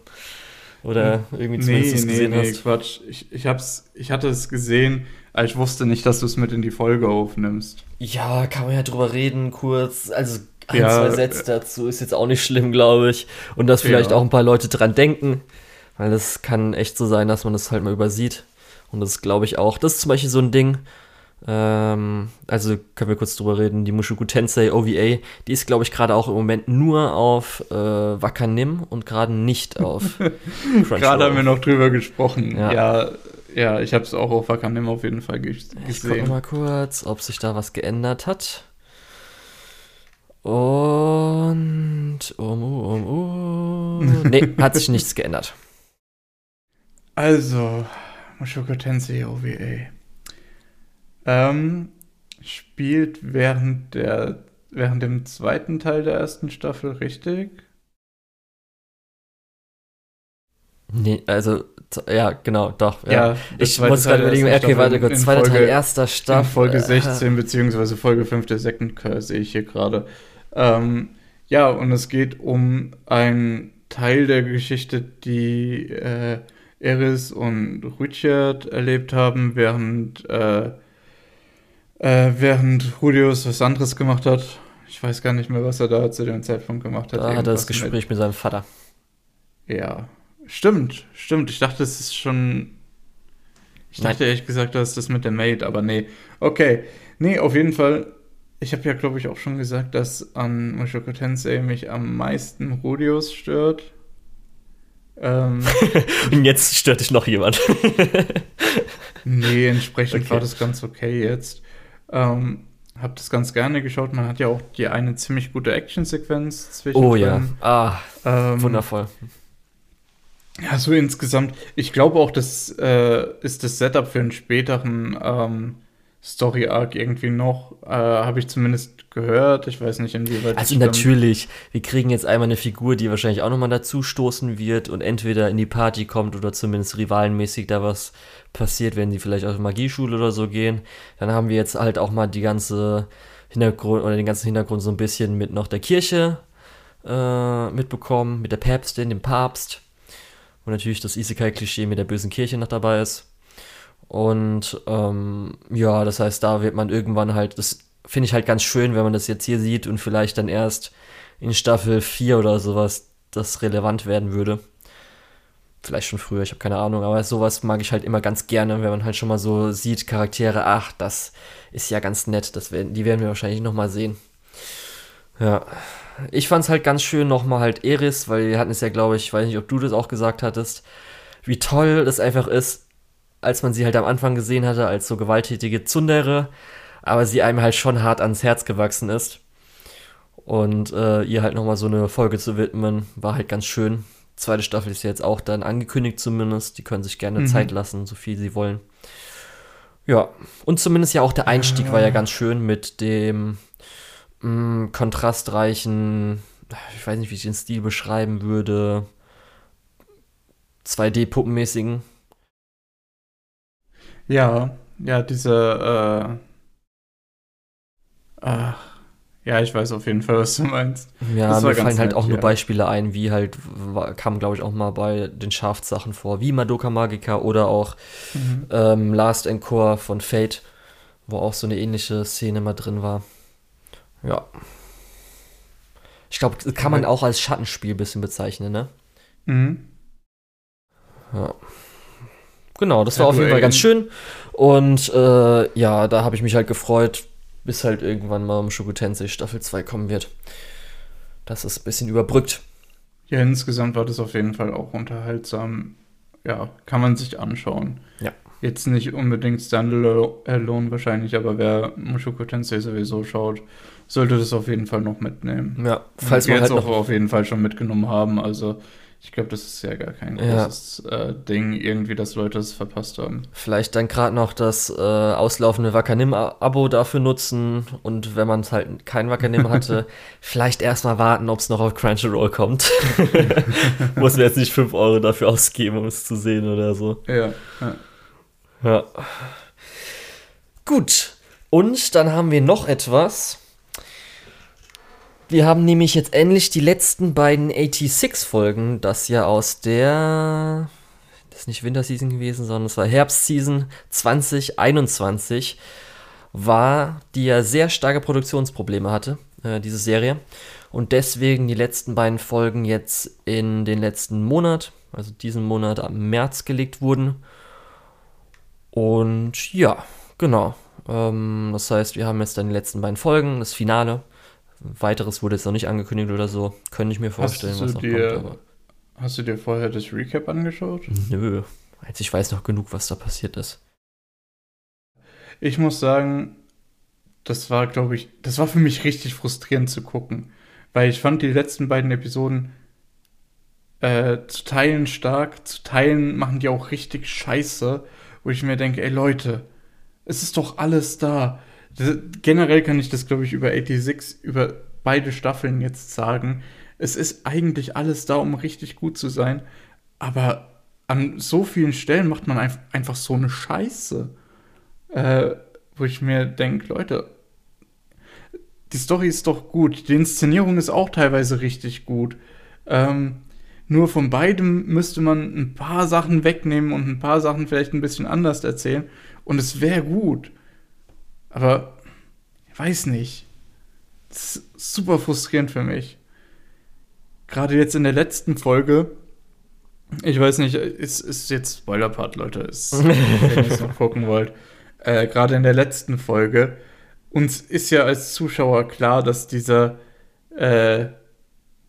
Oder irgendwie zumindest nee, nee, gesehen nee, hast. Quatsch. Ich, ich, hab's, ich hatte es gesehen, aber ich wusste nicht, dass du es mit in die Folge aufnimmst. Ja, kann man ja drüber reden, kurz. Also ein, ja, zwei Sätze dazu ist jetzt auch nicht schlimm, glaube ich. Und dass vielleicht ja. auch ein paar Leute dran denken. Weil das kann echt so sein, dass man das halt mal übersieht. Und das glaube ich auch. Das ist zum Beispiel so ein Ding. Ähm, also können wir kurz drüber reden. Die Mushoku Tensei OVA, die ist, glaube ich, gerade auch im Moment nur auf äh, Wakanim und gerade nicht auf Gerade haben wir noch drüber gesprochen. Ja, ja, ja ich habe es auch auf Wakanim auf jeden Fall gesehen. Ich gucke mal kurz, ob sich da was geändert hat. Und um, um, um. Nee, hat sich nichts geändert. Also, Mushoku Tensei OVA. Ähm, spielt während der während dem zweiten Teil der ersten Staffel, richtig? Nee, also, ja, genau, doch. Ja, Ja, ich muss Teil gerade überlegen, okay, warte kurz, in zweiter Teil, Folge- erster In Staffel. Folge äh, 16 beziehungsweise Folge 5 der Second Curse sehe ich hier gerade. Ähm, ja, und es geht um einen Teil der Geschichte, die äh, Eris und Richard erlebt haben, während, äh, äh, während Julius was anderes gemacht hat. Ich weiß gar nicht mehr, was er da zu dem Zeitpunkt gemacht hat. Da hat er das Irgendwas mit- Gespräch mit seinem Vater. Ja, stimmt, stimmt. Ich dachte, es ist schon. Ich dachte ehrlich gesagt, das ist das mit der Maid, aber nee. Okay. Nee, auf jeden Fall. Ich habe ja, glaube ich, auch schon gesagt, dass an Mushoku Tensei mich am meisten Rudius stört. Ähm, Und jetzt stört dich noch jemand. nee, entsprechend Okay. war das ganz okay jetzt. Ähm, hab das ganz gerne geschaut. Man hat ja auch die eine ziemlich gute Actionsequenz zwischen. oh ja. Ah, Ähm, wundervoll. Ja, so insgesamt. Ich glaube auch, das äh, ist das Setup für einen späteren ähm, Story-Arc irgendwie noch. Äh, Habe ich zumindest gehört. Ich weiß nicht, inwieweit. Also natürlich, wir kriegen jetzt einmal eine Figur, die wahrscheinlich auch nochmal dazu stoßen wird und entweder in die Party kommt oder zumindest rivalenmäßig da was passiert, wenn die vielleicht auf Magieschule oder so gehen. Dann haben wir jetzt halt auch mal die ganze Hintergrund oder den ganzen Hintergrund so ein bisschen mit noch der Kirche äh, mitbekommen, mit der Päpstin, dem Papst. Und natürlich das Isekai-Klischee mit der bösen Kirche noch dabei ist. Und ähm, ja, das heißt, da wird man irgendwann halt, das finde ich halt ganz schön, wenn man das jetzt hier sieht und vielleicht dann erst in Staffel 4 oder sowas das relevant werden würde. Vielleicht schon früher, ich habe keine Ahnung, aber sowas mag ich halt immer ganz gerne, wenn man halt schon mal so sieht, Charaktere, ach, das ist ja ganz nett, das werden, die werden wir wahrscheinlich nochmal sehen. Ja, ich fand's halt ganz schön nochmal halt Eris, weil wir hatten es ja, glaube ich, ich weiß nicht, ob du das auch gesagt hattest, wie toll das einfach ist, als man sie halt am Anfang gesehen hatte, als so gewalttätige Zundere, aber sie einem halt schon hart ans Herz gewachsen ist. Und äh, ihr halt nochmal so eine Folge zu widmen, war halt ganz schön. Zweite Staffel ist ja jetzt auch dann angekündigt zumindest. Die können sich gerne Mhm. Zeit lassen, so viel sie wollen. Ja, und zumindest ja auch der Einstieg war ja ganz schön mit dem mh, kontrastreichen, ich weiß nicht, wie ich den Stil beschreiben würde, 2D-Puppenmäßigen. Ja, ja, diese. Äh, ach, ja, ich weiß auf jeden Fall, was du meinst. Ja, mir fallen halt nett, auch nur ja. Beispiele ein, wie halt, kam glaube ich auch mal bei den Schaftssachen vor, wie Madoka Magica oder auch Mhm. ähm, Last Encore von Fate, wo auch so eine ähnliche Szene mal drin war. Ja. Ich glaube, kann man auch als Schattenspiel ein bisschen bezeichnen, ne? Mhm. Ja. Genau, das war auf jeden Fall ganz schön. Und äh, ja, da habe ich mich halt gefreut, bis halt irgendwann mal um Shugutensei Staffel 2 kommen wird. Das ist ein bisschen überbrückt. Ja, insgesamt war das auf jeden Fall auch unterhaltsam. Ja, kann man sich anschauen. Ja. Jetzt nicht unbedingt Standalone wahrscheinlich, aber wer Mushoku Tensei sowieso schaut, sollte das auf jeden Fall noch mitnehmen. Ja, falls wir man jetzt halt auch noch auf jeden Fall schon mitgenommen haben. Also ich glaube, das ist ja gar kein Ja. großes äh, Ding, irgendwie, dass Leute es verpasst haben. vielleicht dann gerade noch das äh, auslaufende Wakanim-Abo dafür nutzen und wenn man halt kein Wakanim hatte, vielleicht erstmal warten, ob es noch auf Crunchyroll kommt. Muss man jetzt nicht 5 Euro dafür ausgeben, um es zu sehen oder so. Ja, ja. Ja. Gut. Und dann haben wir noch etwas. Wir haben nämlich jetzt endlich die letzten beiden 86-Folgen, das ja aus der. Das ist nicht Winterseason gewesen, sondern es war Herbstseason 2021. War, die ja sehr starke Produktionsprobleme hatte, äh, diese Serie. Und deswegen die letzten beiden Folgen jetzt in den letzten Monat, also diesen Monat am März gelegt wurden. Und ja, genau. Ähm, das heißt, wir haben jetzt dann die letzten beiden Folgen, das Finale. Weiteres wurde jetzt noch nicht angekündigt oder so. Könnte ich mir vorstellen, Hast was du, noch dir, kommt. Aber hast du dir vorher das Recap angeschaut? nö. Als ich weiß noch genug, was da passiert ist. Ich muss sagen, das war, glaube ich, das war für mich richtig frustrierend zu gucken. Weil ich fand die letzten beiden Episoden äh, zu Teilen stark, zu Teilen machen die auch richtig scheiße, wo ich mir denke, ey Leute, es ist doch alles da. Das, generell kann ich das, glaube ich, über 86, über beide Staffeln jetzt sagen. Es ist eigentlich alles da, um richtig gut zu sein, aber an so vielen Stellen macht man einfach so eine Scheiße. Äh, wo ich mir denke, Leute, die Story ist doch gut, die Inszenierung ist auch teilweise richtig gut. Ähm, nur von beidem müsste man ein paar Sachen wegnehmen und ein paar Sachen vielleicht ein bisschen anders erzählen und es wäre gut. Aber ich weiß nicht. Das ist super frustrierend für mich. Gerade jetzt in der letzten Folge, ich weiß nicht, ist, ist jetzt Spoiler-Part, Leute, ist, wenn ihr es noch gucken wollt. Äh, Gerade in der letzten Folge, uns ist ja als Zuschauer klar, dass dieser, äh,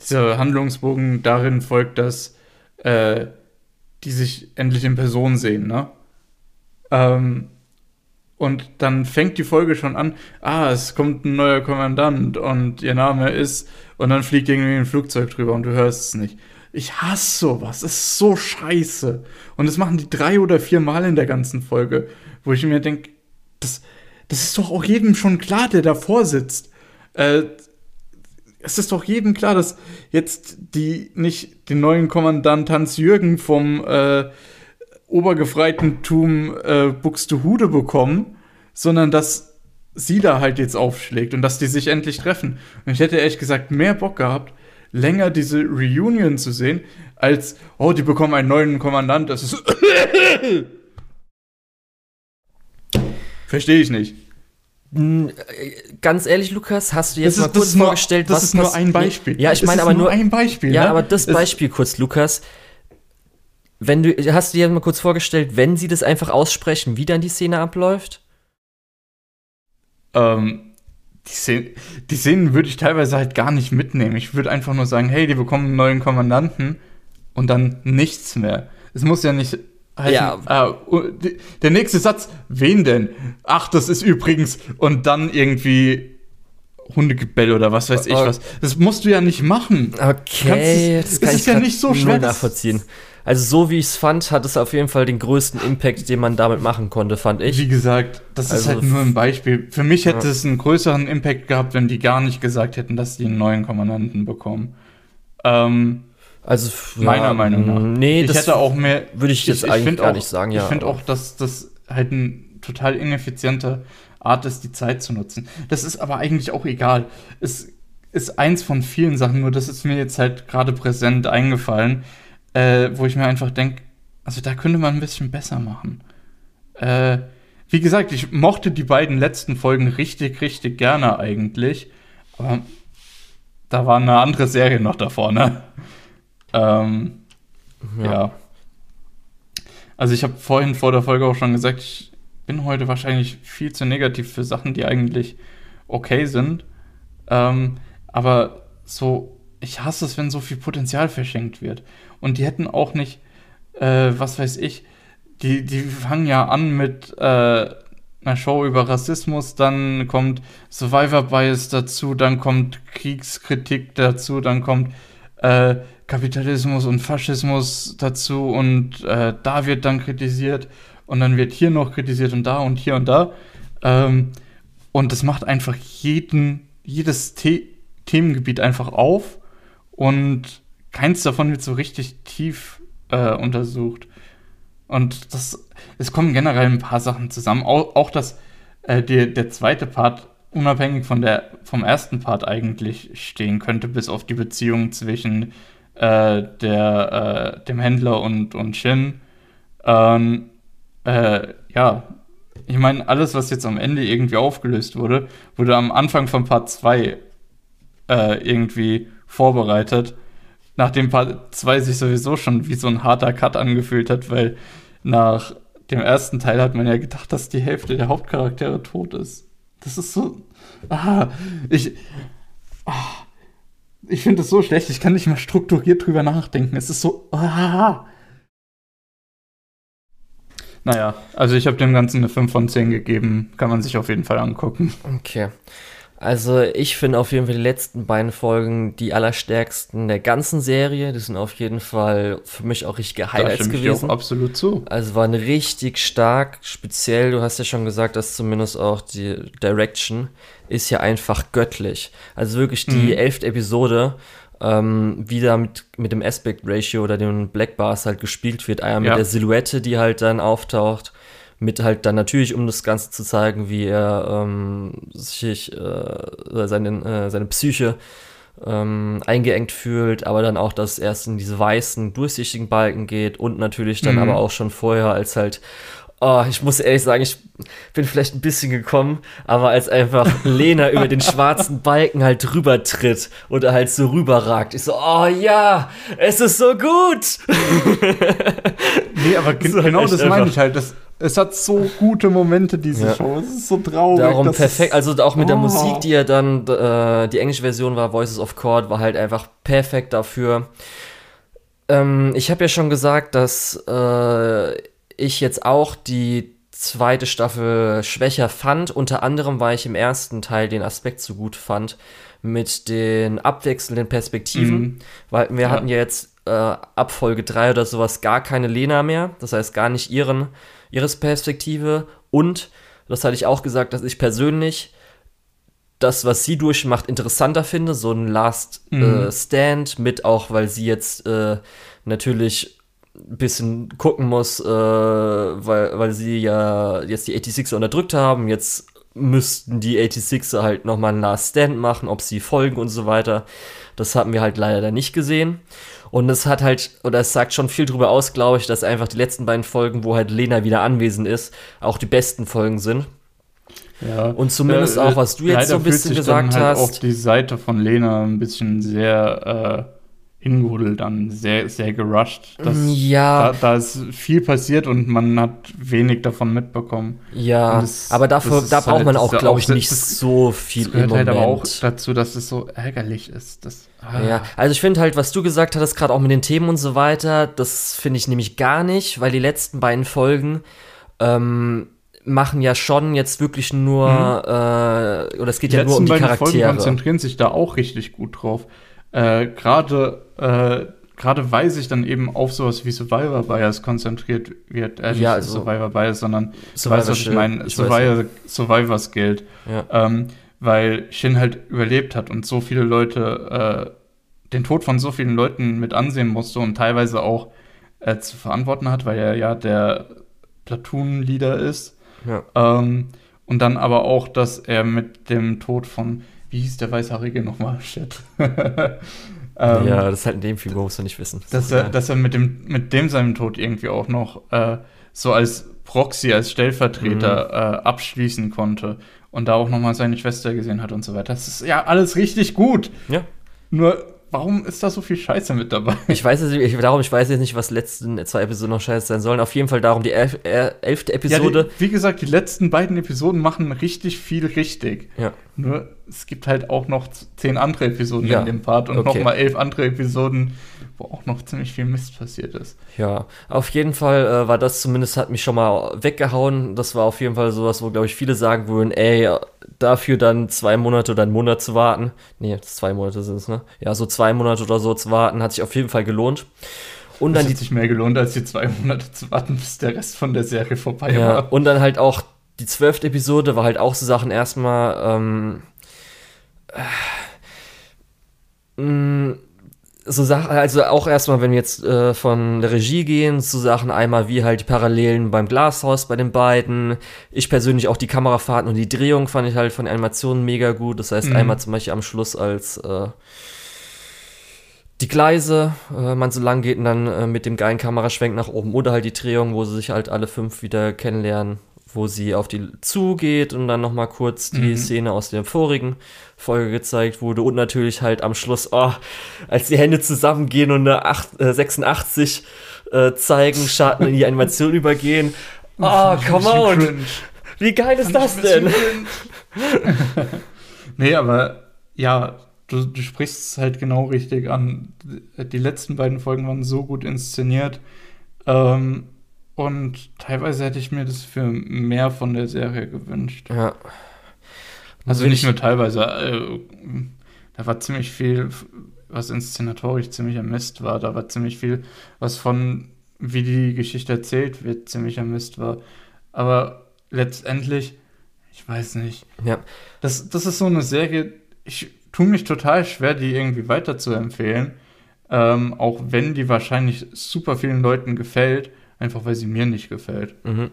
dieser Handlungsbogen darin folgt, dass äh, die sich endlich in Person sehen, ne? Ähm, und dann fängt die Folge schon an, ah, es kommt ein neuer Kommandant und ihr Name ist, und dann fliegt irgendwie ein Flugzeug drüber und du hörst es nicht. Ich hasse sowas, das ist so scheiße. Und das machen die drei oder vier Mal in der ganzen Folge, wo ich mir denke, das, das ist doch auch jedem schon klar, der davor sitzt. Äh, es ist doch jedem klar, dass jetzt die nicht den neuen Kommandant Hans Jürgen vom äh, Obergefreitentum äh, Buxtehude bekommen, sondern dass sie da halt jetzt aufschlägt und dass die sich endlich treffen. Und ich hätte ehrlich gesagt mehr Bock gehabt, länger diese Reunion zu sehen, als, oh, die bekommen einen neuen Kommandant. Das ist. Verstehe ich nicht. Ganz ehrlich, Lukas, hast du jetzt das mal ist, kurz nur, vorgestellt, das was ist nur ein Beispiel. Ja, ich meine aber nur ein Beispiel. Ja, ne? aber das Beispiel es kurz, Lukas. Wenn du hast du dir mal kurz vorgestellt, wenn sie das einfach aussprechen, wie dann die Szene abläuft? Ähm, die, Szene, die Szenen würde ich teilweise halt gar nicht mitnehmen. Ich würde einfach nur sagen, hey, die bekommen einen neuen Kommandanten und dann nichts mehr. Es muss ja nicht heißen, ja. Äh, der nächste Satz, wen denn? Ach, das ist übrigens und dann irgendwie Hundegebell oder was weiß ich okay. was. Das musst du ja nicht machen. Okay, das, kann ist ja nicht so schwer nachvollziehen. Also so wie ich es fand, hat es auf jeden Fall den größten Impact, den man damit machen konnte, fand ich. Wie gesagt, das also ist halt nur ein Beispiel. Für mich hätte ja. es einen größeren Impact gehabt, wenn die gar nicht gesagt hätten, dass die einen neuen Kommandanten bekommen. Ähm, also meiner ja, Meinung nach. Nee, ich das hätte auch mehr. Würde ich jetzt ich, eigentlich ich gar auch, nicht sagen, ja. Ich finde auch, dass das halt ein total ineffiziente Art ist, die Zeit zu nutzen. Das ist aber eigentlich auch egal. Es ist eins von vielen Sachen, nur das ist mir jetzt halt gerade präsent eingefallen äh, wo ich mir einfach denke, also da könnte man ein bisschen besser machen. Äh, wie gesagt, ich mochte die beiden letzten Folgen richtig, richtig gerne eigentlich. Aber da war eine andere Serie noch da vorne. Ähm, ja. ja. Also ich habe vorhin vor der Folge auch schon gesagt, ich bin heute wahrscheinlich viel zu negativ für Sachen, die eigentlich okay sind. Ähm, aber so, ich hasse es, wenn so viel Potenzial verschenkt wird. Und die hätten auch nicht, äh, was weiß ich, die, die fangen ja an mit äh, einer Show über Rassismus, dann kommt Survivor Bias dazu, dann kommt Kriegskritik dazu, dann kommt äh, Kapitalismus und Faschismus dazu und äh, da wird dann kritisiert und dann wird hier noch kritisiert und da und hier und da. Ähm, und das macht einfach jeden, jedes The Themengebiet einfach auf und keins davon wird so richtig tief äh, untersucht. Und das, es kommen generell ein paar Sachen zusammen. Auch, auch dass äh, der, der zweite Part unabhängig von der, vom ersten Part eigentlich stehen könnte, bis auf die Beziehung zwischen äh, der, äh, dem Händler und, und Shin. Ähm, äh, ja, ich meine, alles, was jetzt am Ende irgendwie aufgelöst wurde, wurde am Anfang von Part 2 äh, irgendwie vorbereitet nachdem Part 2 sich sowieso schon wie so ein harter Cut angefühlt hat, weil nach dem ersten Teil hat man ja gedacht, dass die Hälfte der Hauptcharaktere tot ist. Das ist so. Ah, ich. Ah, ich finde das so schlecht, ich kann nicht mal strukturiert drüber nachdenken. Es ist so. Ah. naja, also ich habe dem Ganzen eine 5 von 10 gegeben. Kann man sich auf jeden Fall angucken. Okay. Also ich finde auf jeden Fall die letzten beiden Folgen die allerstärksten der ganzen Serie. Die sind auf jeden Fall für mich auch richtige Highlights da gewesen. Ich auch absolut zu. Also waren richtig stark. Speziell, du hast ja schon gesagt, dass zumindest auch die Direction ist ja einfach göttlich. Also wirklich die mhm. elfte Episode ähm, wieder mit, mit dem Aspect Ratio oder den Black Bars halt gespielt wird. Einmal mit ja. der Silhouette, die halt dann auftaucht mit halt dann natürlich, um das Ganze zu zeigen, wie er ähm, sich äh, seine, äh, seine Psyche ähm, eingeengt fühlt, aber dann auch, dass es erst in diese weißen, durchsichtigen Balken geht und natürlich dann mhm. aber auch schon vorher, als halt, oh, ich muss ehrlich sagen, ich bin vielleicht ein bisschen gekommen, aber als einfach Lena über den schwarzen Balken halt drüber tritt oder halt so rüberragt, ich so, oh ja, es ist so gut. nee, aber so genau das meine ich halt, das es hat so gute Momente, diese ja. Show. Es ist so traurig. Darum perfekt. Also auch mit oh. der Musik, die ja dann, äh, die englische Version war, Voices of Chord, war halt einfach perfekt dafür. Ähm, ich habe ja schon gesagt, dass äh, ich jetzt auch die zweite Staffel schwächer fand. Unter anderem, weil ich im ersten Teil den Aspekt so gut fand mit den abwechselnden Perspektiven. Mhm. Weil wir ja. hatten ja jetzt äh, ab Folge 3 oder sowas gar keine Lena mehr. Das heißt gar nicht ihren ihres Perspektive und, das hatte ich auch gesagt, dass ich persönlich das, was sie durchmacht, interessanter finde, so ein Last mhm. äh, Stand mit, auch weil sie jetzt äh, natürlich ein bisschen gucken muss, äh, weil, weil sie ja jetzt die 86er unterdrückt haben, jetzt müssten die 86er halt nochmal ein Last Stand machen, ob sie folgen und so weiter. Das haben wir halt leider nicht gesehen. Und es hat halt, oder es sagt schon viel drüber aus, glaube ich, dass einfach die letzten beiden Folgen, wo halt Lena wieder anwesend ist, auch die besten Folgen sind. Ja. Und zumindest äh, auch, was du jetzt so ein bisschen gesagt halt hast. Auch die Seite von Lena ein bisschen sehr hingehudelt dann, sehr, sehr gerusht. Das, ja. Da, da, ist viel passiert und man hat wenig davon mitbekommen. Ja, das, aber dafür, da braucht halt, man auch, glaube ich, nicht das, so viel das gehört im halt aber auch dazu, dass es so ärgerlich ist. Das, ah. Ja, also ich finde halt, was du gesagt hattest, gerade auch mit den Themen und so weiter, das finde ich nämlich gar nicht, weil die letzten beiden Folgen ähm, machen ja schon jetzt wirklich nur, mhm. äh, oder es geht die ja nur um die Charaktere. Die Folgen konzentrieren sich da auch richtig gut drauf. Äh, Gerade äh, gerade weil sich dann eben auf sowas wie Survivor Bias konzentriert wird, äh, ja, also Survivor Bias, sondern Survivor weißt, was ich meine, Survivor, Survivors Guild, ja. ähm, weil Shin halt überlebt hat und so viele Leute äh, den Tod von so vielen Leuten mit ansehen musste und teilweise auch äh, zu verantworten hat, weil er ja der Platoon-Leader ist. Ja. Ähm, und dann aber auch, dass er mit dem Tod von wie hieß der Weißhaarige nochmal? Shit. ähm, ja, das ist halt in dem Figur, musst du nicht wissen. Dass er, dass er mit, dem, mit dem seinem Tod irgendwie auch noch äh, so als Proxy, als Stellvertreter mhm. äh, abschließen konnte und da auch nochmal seine Schwester gesehen hat und so weiter. Das ist ja alles richtig gut. Ja. Nur warum ist da so viel Scheiße mit dabei? Ich weiß jetzt nicht, darum, ich weiß jetzt nicht, was letzten zwei Episoden noch scheiße sein sollen. Auf jeden Fall darum, die elf, äh, elfte Episode. Ja, die, wie gesagt, die letzten beiden Episoden machen richtig viel richtig. Ja. Nur es gibt halt auch noch zehn andere Episoden ja. in dem Part und okay. nochmal elf andere Episoden, wo auch noch ziemlich viel Mist passiert ist. Ja, auf jeden Fall äh, war das zumindest, hat mich schon mal weggehauen. Das war auf jeden Fall sowas, wo, glaube ich, viele sagen würden, ey, dafür dann zwei Monate oder einen Monat zu warten. Nee, zwei Monate sind es, ne? Ja, so zwei Monate oder so zu warten, hat sich auf jeden Fall gelohnt. Und das dann hat sich mehr gelohnt, als die zwei Monate zu warten, bis der Rest von der Serie vorbei ja, war. Und dann halt auch die zwölfte Episode war halt auch so Sachen erstmal, ähm, äh, mh, so Sachen, also auch erstmal, wenn wir jetzt äh, von der Regie gehen, so Sachen einmal wie halt die Parallelen beim Glashaus bei den beiden. Ich persönlich auch die Kamerafahrten und die Drehung fand ich halt von Animationen mega gut. Das heißt, mhm. einmal zum Beispiel am Schluss als äh, die Gleise, äh, man so lang geht und dann äh, mit dem geilen Kameraschwenk nach oben oder halt die Drehung, wo sie sich halt alle fünf wieder kennenlernen wo sie auf die zugeht und dann nochmal kurz die mhm. Szene aus der vorigen Folge gezeigt wurde und natürlich halt am Schluss, oh, als die Hände zusammengehen und eine 8, äh, 86 äh, zeigen, Schatten in die Animation übergehen. Oh, come on! Wie geil ist das denn? nee, aber ja, du, du sprichst es halt genau richtig an. Die letzten beiden Folgen waren so gut inszeniert. Ähm, und teilweise hätte ich mir das für mehr von der Serie gewünscht. Ja. Also nicht nur teilweise. Äh, da war ziemlich viel, was inszenatorisch ziemlich am Mist war. Da war ziemlich viel, was von wie die Geschichte erzählt wird, ziemlich am Mist war. Aber letztendlich, ich weiß nicht. Ja. Das, das ist so eine Serie, ich tue mich total schwer, die irgendwie weiter zu empfehlen. Ähm, auch wenn die wahrscheinlich super vielen Leuten gefällt, einfach weil sie mir nicht gefällt. Mhm.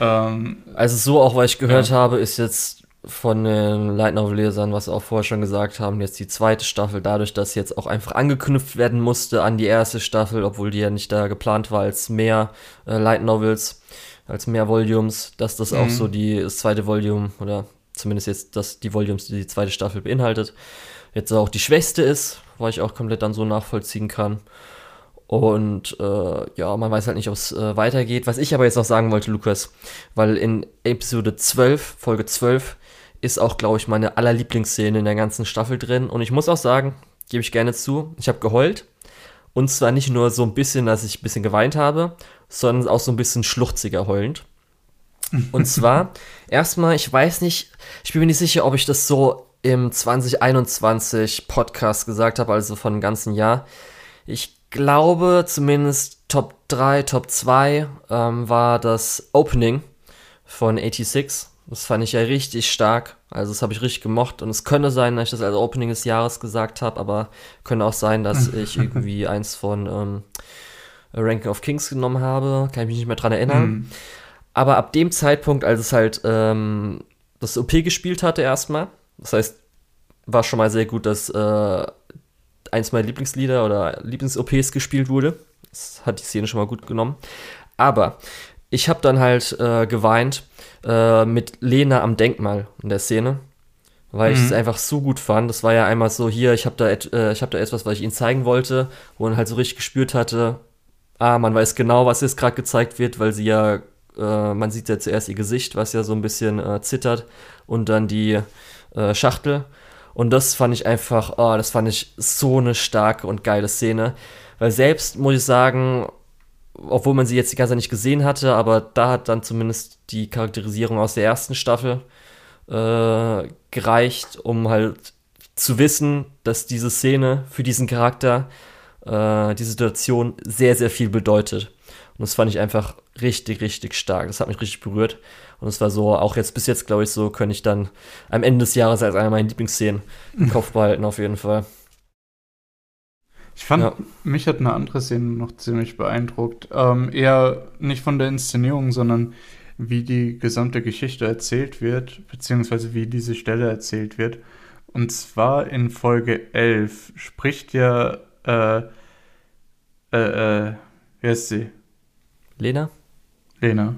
Ähm, also so auch, was ich gehört ja. habe, ist jetzt von den Light Novel Lesern, was sie auch vorher schon gesagt haben, jetzt die zweite Staffel, dadurch, dass jetzt auch einfach angeknüpft werden musste an die erste Staffel, obwohl die ja nicht da geplant war als mehr äh, Light Novels, als mehr Volumes, dass das mhm. auch so die das zweite Volume oder zumindest jetzt das die Volumes, die die zweite Staffel beinhaltet, jetzt auch die schwächste ist, weil ich auch komplett dann so nachvollziehen kann. Und äh, ja, man weiß halt nicht, ob es äh, weitergeht. Was ich aber jetzt noch sagen wollte, Lukas, weil in Episode 12, Folge 12, ist auch, glaube ich, meine allerlieblingsszene in der ganzen Staffel drin. Und ich muss auch sagen, gebe ich gerne zu, ich habe geheult. Und zwar nicht nur so ein bisschen, dass ich ein bisschen geweint habe, sondern auch so ein bisschen schluchziger heulend. Und zwar, erstmal, ich weiß nicht, ich bin mir nicht sicher, ob ich das so im 2021 Podcast gesagt habe, also von dem ganzen Jahr. Ich glaube zumindest Top 3, Top 2 ähm, war das Opening von 86. Das fand ich ja richtig stark. Also das habe ich richtig gemocht. Und es könnte sein, dass ich das als Opening des Jahres gesagt habe, aber könnte auch sein, dass ich irgendwie eins von ähm, Ranking of Kings genommen habe. Kann ich mich nicht mehr dran erinnern. Mhm. Aber ab dem Zeitpunkt, als es halt ähm, das OP gespielt hatte erstmal, das heißt, war schon mal sehr gut, dass äh, eins meiner Lieblingslieder oder Lieblings-OPs gespielt wurde. Das hat die Szene schon mal gut genommen. Aber ich habe dann halt äh, geweint äh, mit Lena am Denkmal in der Szene, weil mhm. ich es einfach so gut fand. Das war ja einmal so hier, ich habe da, äh, hab da etwas, was ich ihnen zeigen wollte, wo man halt so richtig gespürt hatte, ah, man weiß genau, was jetzt gerade gezeigt wird, weil sie ja, äh, man sieht ja zuerst ihr Gesicht, was ja so ein bisschen äh, zittert und dann die äh, Schachtel. Und das fand ich einfach, oh, das fand ich so eine starke und geile Szene. Weil selbst, muss ich sagen, obwohl man sie jetzt die ganze Zeit nicht gesehen hatte, aber da hat dann zumindest die Charakterisierung aus der ersten Staffel äh, gereicht, um halt zu wissen, dass diese Szene für diesen Charakter, äh, die Situation sehr, sehr viel bedeutet. Und das fand ich einfach richtig, richtig stark. Das hat mich richtig berührt. Und es war so, auch jetzt bis jetzt, glaube ich, so, könnte ich dann am Ende des Jahres als eine meiner Lieblingsszenen im Kopf behalten, auf jeden Fall. Ich fand, ja. mich hat eine andere Szene noch ziemlich beeindruckt. Ähm, eher nicht von der Inszenierung, sondern wie die gesamte Geschichte erzählt wird, beziehungsweise wie diese Stelle erzählt wird. Und zwar in Folge 11 spricht ja, äh, äh, äh, wer ist sie? Lena? Lena.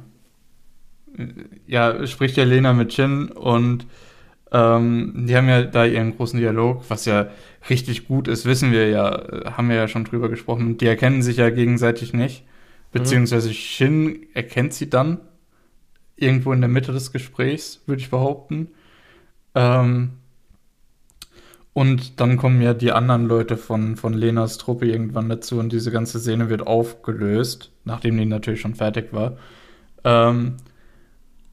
Ja, spricht ja Lena mit Chin und ähm, die haben ja da ihren großen Dialog, was ja richtig gut ist, wissen wir ja, haben wir ja schon drüber gesprochen. Die erkennen sich ja gegenseitig nicht. Beziehungsweise Shin erkennt sie dann irgendwo in der Mitte des Gesprächs, würde ich behaupten. Ähm, und dann kommen ja die anderen Leute von, von Lenas Truppe irgendwann dazu und diese ganze Szene wird aufgelöst, nachdem die natürlich schon fertig war. Ähm,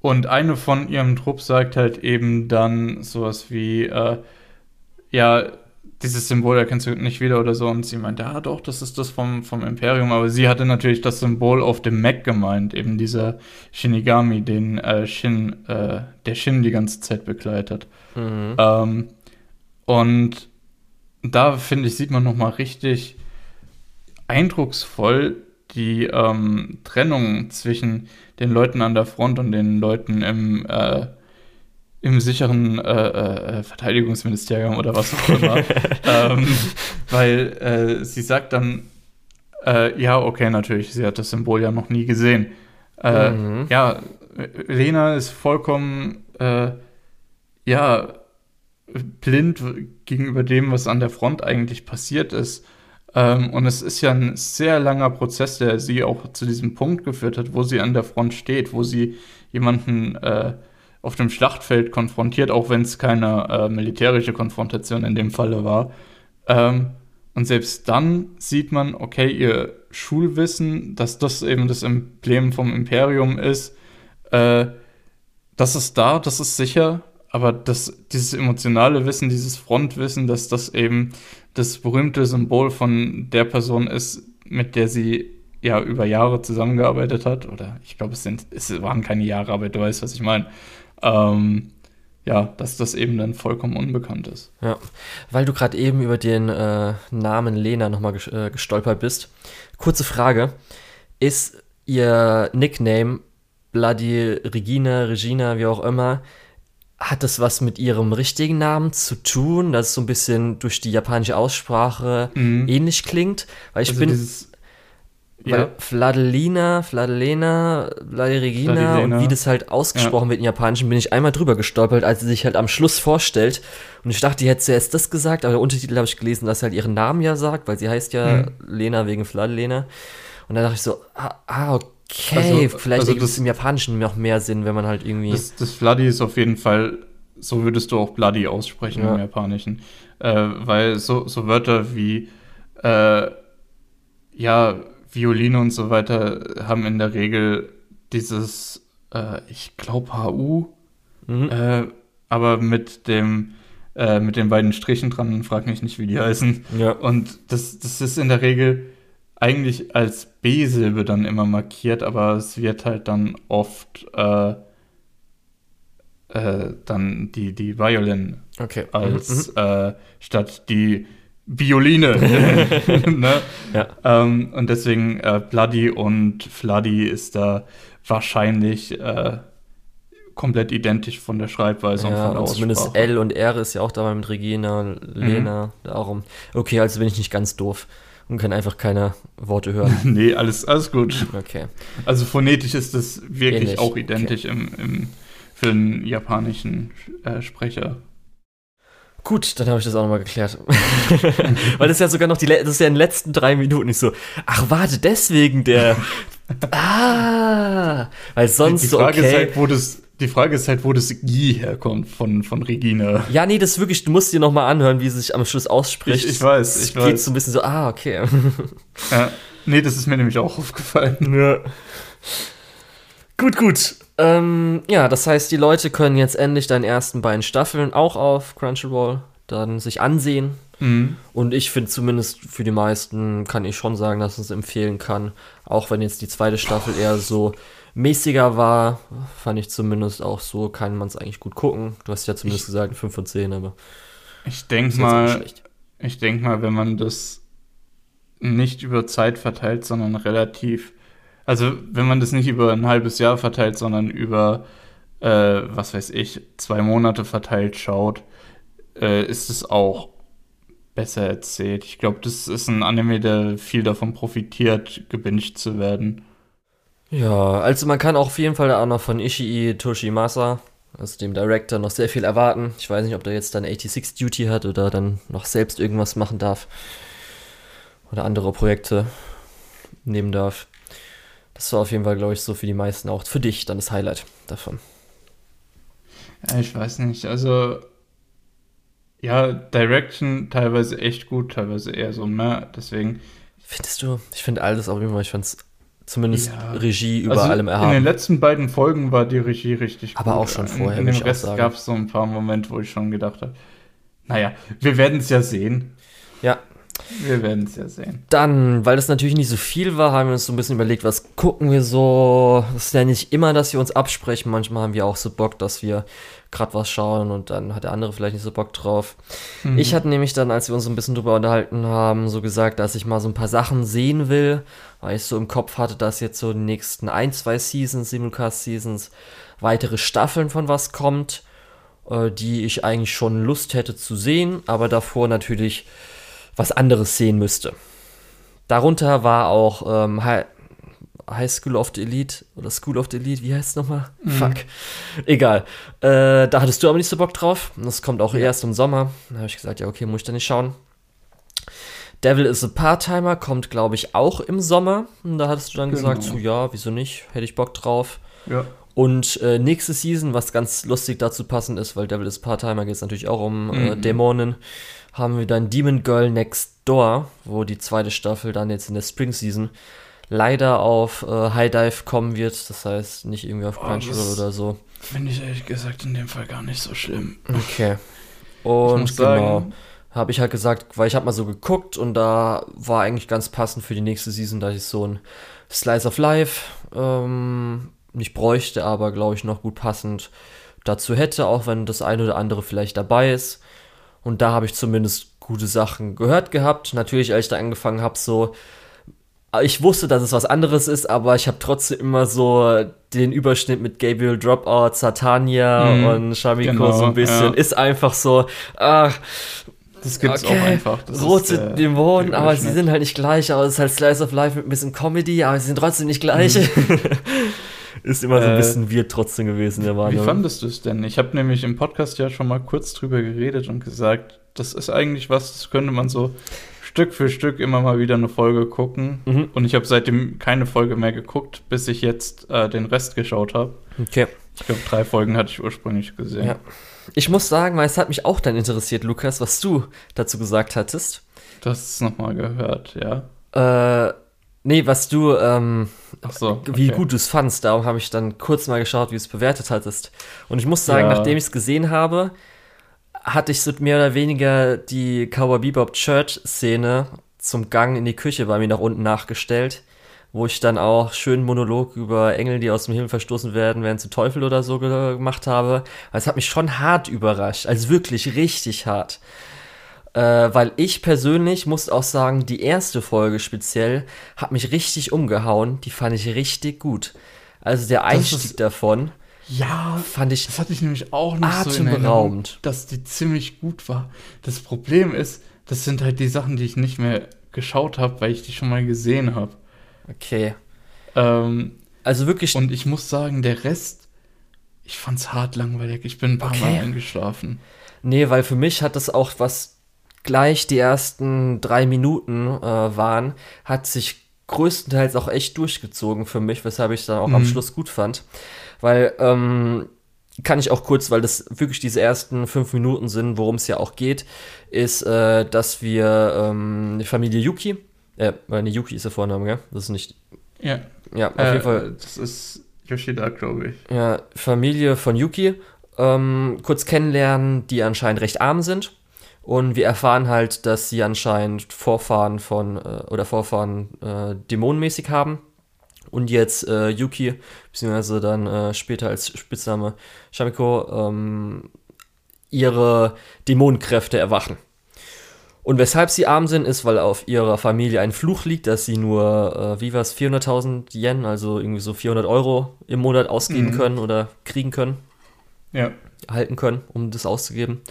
und eine von ihrem Trupp sagt halt eben dann sowas wie, äh, ja, dieses Symbol erkennst du nicht wieder oder so. Und sie meint, ja doch, das ist das vom, vom Imperium. Aber sie hatte natürlich das Symbol auf dem Mac gemeint, eben dieser Shinigami, den äh, Shin, äh, der Shin die ganze Zeit begleitet. Mhm. Ähm, und da, finde ich, sieht man nochmal richtig eindrucksvoll die ähm, Trennung zwischen den Leuten an der Front und den Leuten im, äh, im sicheren äh, äh, Verteidigungsministerium oder was auch immer. ähm, weil äh, sie sagt dann, äh, ja, okay, natürlich, sie hat das Symbol ja noch nie gesehen. Äh, mhm. Ja, Lena ist vollkommen, ja, blind gegenüber dem, was an der Front eigentlich passiert ist. Ähm, und es ist ja ein sehr langer Prozess, der sie auch zu diesem Punkt geführt hat, wo sie an der Front steht, wo sie jemanden äh, auf dem Schlachtfeld konfrontiert, auch wenn es keine äh, militärische Konfrontation in dem Falle war. Ähm, Und selbst dann sieht man, okay, ihr Schulwissen, dass das eben das Emblem vom Imperium ist, äh, das ist da, das ist sicher, aber das, dieses emotionale Wissen, dieses Frontwissen, dass das eben das berühmte Symbol von der Person ist, mit der sie ja über Jahre zusammengearbeitet hat, oder ich glaube, es es waren keine Jahre, aber du weißt, was ich meine. Ähm, ja, dass das eben dann vollkommen unbekannt ist. Ja, weil du gerade eben über den äh, Namen Lena nochmal ges äh, gestolpert bist. Kurze Frage: Ist ihr Nickname Bloody Regina, Regina, wie auch immer, hat das was mit ihrem richtigen Namen zu tun, dass es so ein bisschen durch die japanische Aussprache mhm. ähnlich klingt? Weil ich also bin. Dieses, weil ja. Fladelina, Fladelena, Vladiregina und wie das halt ausgesprochen ja. wird in Japanischen, bin ich einmal drüber gestolpert, als sie sich halt am Schluss vorstellt. Und ich dachte, die hätte zuerst das gesagt, aber der Untertitel habe ich gelesen, dass sie halt ihren Namen ja sagt, weil sie heißt ja mhm. Lena wegen Fladelena. Und dann dachte ich so, ah, ah okay Okay, also, vielleicht also ergibt es im Japanischen noch mehr Sinn, wenn man halt irgendwie. Das, das Bloody ist auf jeden Fall, so würdest du auch Bloody aussprechen ja. im Japanischen. Äh, weil so, so Wörter wie, äh, ja, Violine und so weiter haben in der Regel dieses, äh, ich glaube, HU, mhm. Äh, aber mit dem, äh, mit den beiden Strichen dran, frag mich nicht, wie die heißen. Ja. Und das, das ist in der Regel eigentlich als B-Silbe dann immer markiert, aber es wird halt dann oft äh, äh, dann die, die Violin okay. als mhm. äh, statt die Violine. ne? ja. ähm, und deswegen äh, Bloody und Floody ist da wahrscheinlich äh, komplett identisch von der Schreibweise ja, und von der Zumindest L und R ist ja auch dabei mit Regina, Lena, mhm. darum. Okay, also bin ich nicht ganz doof und kann einfach keine Worte hören. nee, alles, alles gut. Okay. Also phonetisch ist das wirklich Ähnlich. auch identisch okay. im, im, für den japanischen äh, Sprecher. Gut, dann habe ich das auch nochmal geklärt. Weil das ist ja sogar noch die, das ist ja in den letzten drei Minuten nicht so, ach warte, deswegen der, ah, weil sonst die Frage so, okay. ist halt, wo das, die Frage ist halt, wo das I herkommt von, von Regina. Ja, nee, das wirklich, du musst dir nochmal anhören, wie sie sich am Schluss ausspricht. Ich, ich weiß, ich geht weiß. so ein bisschen so, ah, okay. Ja, nee, das ist mir nämlich auch aufgefallen. Ja. Gut, gut. Ähm, ja, das heißt, die Leute können jetzt endlich deinen ersten beiden Staffeln auch auf Crunchyroll dann sich ansehen. Mhm. Und ich finde zumindest für die meisten kann ich schon sagen, dass es empfehlen kann. Auch wenn jetzt die zweite Staffel eher so mäßiger war, fand ich zumindest auch so, kann man es eigentlich gut gucken. Du hast ja zumindest ich, gesagt 5 von 10, aber. Ich denke mal, ich denke mal, wenn man das nicht über Zeit verteilt, sondern relativ, also wenn man das nicht über ein halbes Jahr verteilt, sondern über, äh, was weiß ich, zwei Monate verteilt schaut, äh, ist es auch besser erzählt. Ich glaube, das ist ein Anime, der viel davon profitiert, gebinged zu werden. Ja, also man kann auch auf jeden Fall auch noch von Ishii Toshimasa, also dem Director, noch sehr viel erwarten. Ich weiß nicht, ob der jetzt dann 86 Duty hat oder dann noch selbst irgendwas machen darf. Oder andere Projekte nehmen darf. Das war auf jeden Fall, glaube ich, so für die meisten auch für dich dann das Highlight davon. Ja, ich weiß nicht. Also, ja, Direction teilweise echt gut, teilweise eher so mehr. Deswegen. Findest du? Ich finde alles auf jeden Fall, ich fand es zumindest ja. Regie über also allem erhaben. In den letzten beiden Folgen war die Regie richtig gut. Aber auch schon vorher. In, in dem Rest gab es so ein paar Momente, wo ich schon gedacht habe, naja, wir werden es ja sehen. Ja. Wir werden es ja sehen. Dann, weil das natürlich nicht so viel war, haben wir uns so ein bisschen überlegt, was gucken wir so. Es ist ja nicht immer, dass wir uns absprechen. Manchmal haben wir auch so Bock, dass wir gerade was schauen und dann hat der andere vielleicht nicht so Bock drauf. Mhm. Ich hatte nämlich dann, als wir uns so ein bisschen drüber unterhalten haben, so gesagt, dass ich mal so ein paar Sachen sehen will, weil ich so im Kopf hatte, dass jetzt so die nächsten ein, zwei Seasons, Simulcast-Seasons, weitere Staffeln von was kommt, äh, die ich eigentlich schon Lust hätte zu sehen, aber davor natürlich was anderes sehen müsste. Darunter war auch ähm, High School of the Elite oder School of the Elite, wie heißt es nochmal? Mhm. Fuck. Egal. Äh, da hattest du aber nicht so Bock drauf. Das kommt auch ja. erst im Sommer. Da habe ich gesagt, ja, okay, muss ich da nicht schauen. Devil is a Part-Timer kommt, glaube ich, auch im Sommer. Und da hattest du dann genau. gesagt, so ja, wieso nicht? Hätte ich Bock drauf. Ja. Und äh, nächste Season, was ganz lustig dazu passend ist, weil Devil is a Part-Timer geht es natürlich auch um äh, mhm. äh, Dämonen, haben wir dann Demon Girl Next Door, wo die zweite Staffel dann jetzt in der Spring Season leider auf äh, High Dive kommen wird. Das heißt nicht irgendwie auf Oh, Crunchyroll das- oder so. Finde ich ehrlich gesagt in dem Fall gar nicht so schlimm. Okay. Und muss genau, habe ich halt gesagt, weil ich habe mal so geguckt und da war eigentlich ganz passend für die nächste Season, dass ich so ein Slice of Life ähm, nicht bräuchte, aber glaube ich noch gut passend dazu hätte, auch wenn das eine oder andere vielleicht dabei ist. Und da habe ich zumindest gute Sachen gehört gehabt. Natürlich, als ich da angefangen habe, so ich wusste, dass es was anderes ist, aber ich habe trotzdem immer so den Überschnitt mit Gabriel Dropout, Satania Mhm, und Shamiko genau, so ein bisschen. ja. Ist einfach so, ach, das gibt's okay, auch einfach. Das rote ist der- Dämonen, aber sie sind halt nicht gleich, aber es ist halt Slice of Life mit ein bisschen Comedy, aber sie sind trotzdem nicht gleich. ist immer so ein. Äh, bisschen weird trotzdem gewesen, der Wie Meinung. fandest du es denn? Ich habe nämlich im Podcast ja schon mal kurz drüber geredet und gesagt, das ist eigentlich was, das könnte man so Stück für Stück immer mal wieder eine Folge gucken. Mhm. Und ich habe seitdem keine Folge mehr geguckt, bis ich jetzt äh, den Rest geschaut habe. Okay. Ich glaube, drei Folgen hatte ich ursprünglich gesehen. Ja. Ich muss sagen, weil es hat mich auch dann interessiert, Lukas, was du dazu gesagt hattest. Du hast es nochmal gehört, ja. Äh, nee, was du, ähm, Ach so. wie okay. gut du es fandst. Darum habe ich dann kurz mal geschaut, wie du es bewertet hattest. Und ich muss sagen, Ja. nachdem ich es gesehen habe, hatte ich so mehr oder weniger die Cowboy Bebop Church Szene zum Gang in die Küche bei mir nach unten nachgestellt, wo ich dann auch schön Monolog über Engel, die aus dem Himmel verstoßen werden, werden zu Teufel oder so ge- gemacht habe. Also es hat mich schon hart überrascht, also wirklich richtig hart. Äh, weil ich persönlich muss auch sagen, die erste Folge speziell hat mich richtig umgehauen. Die fand ich richtig gut. Also der Einstieg ist- davon Ja, fand ich das hatte ich nämlich auch nicht so in dass die ziemlich gut war. Das Problem ist, das sind halt die Sachen, die ich nicht mehr geschaut habe, weil ich die schon mal gesehen habe. okay. Ähm, Also wirklich und ich muss sagen, der Rest, ich fand's hart langweilig. Ich bin ein paar Okay. Mal eingeschlafen. Nee, weil für mich hat das auch, was gleich die ersten drei Minuten äh, waren, hat sich größtenteils auch echt durchgezogen für mich, weshalb ich es dann auch am Mhm. Schluss gut fand. Weil, ähm, kann ich auch kurz, weil das wirklich diese ersten fünf Minuten sind, worum es ja auch geht, ist, äh, dass wir ähm, die Familie Yuki, äh, ne, Yuki ist der Vorname, gell? Das ist nicht, Ja, ja, auf äh, jeden Fall Das ist Yoshida, glaube ich. ja, Familie von Yuki ähm, kurz kennenlernen, die anscheinend recht arm sind. Und wir erfahren halt, dass sie anscheinend Vorfahren von, äh, oder Vorfahren äh, dämonenmäßig haben. Und jetzt äh, Yuki, beziehungsweise dann äh, später als Spitzname Shamiko, ähm, ihre Dämonenkräfte erwachen. Und weshalb sie arm sind, ist, weil auf ihrer Familie ein Fluch liegt, dass sie nur, äh, wie war's, 400.000 Yen, also irgendwie so 400 Euro im Monat ausgeben Mhm. können oder kriegen können, Ja. erhalten können, um das auszugeben.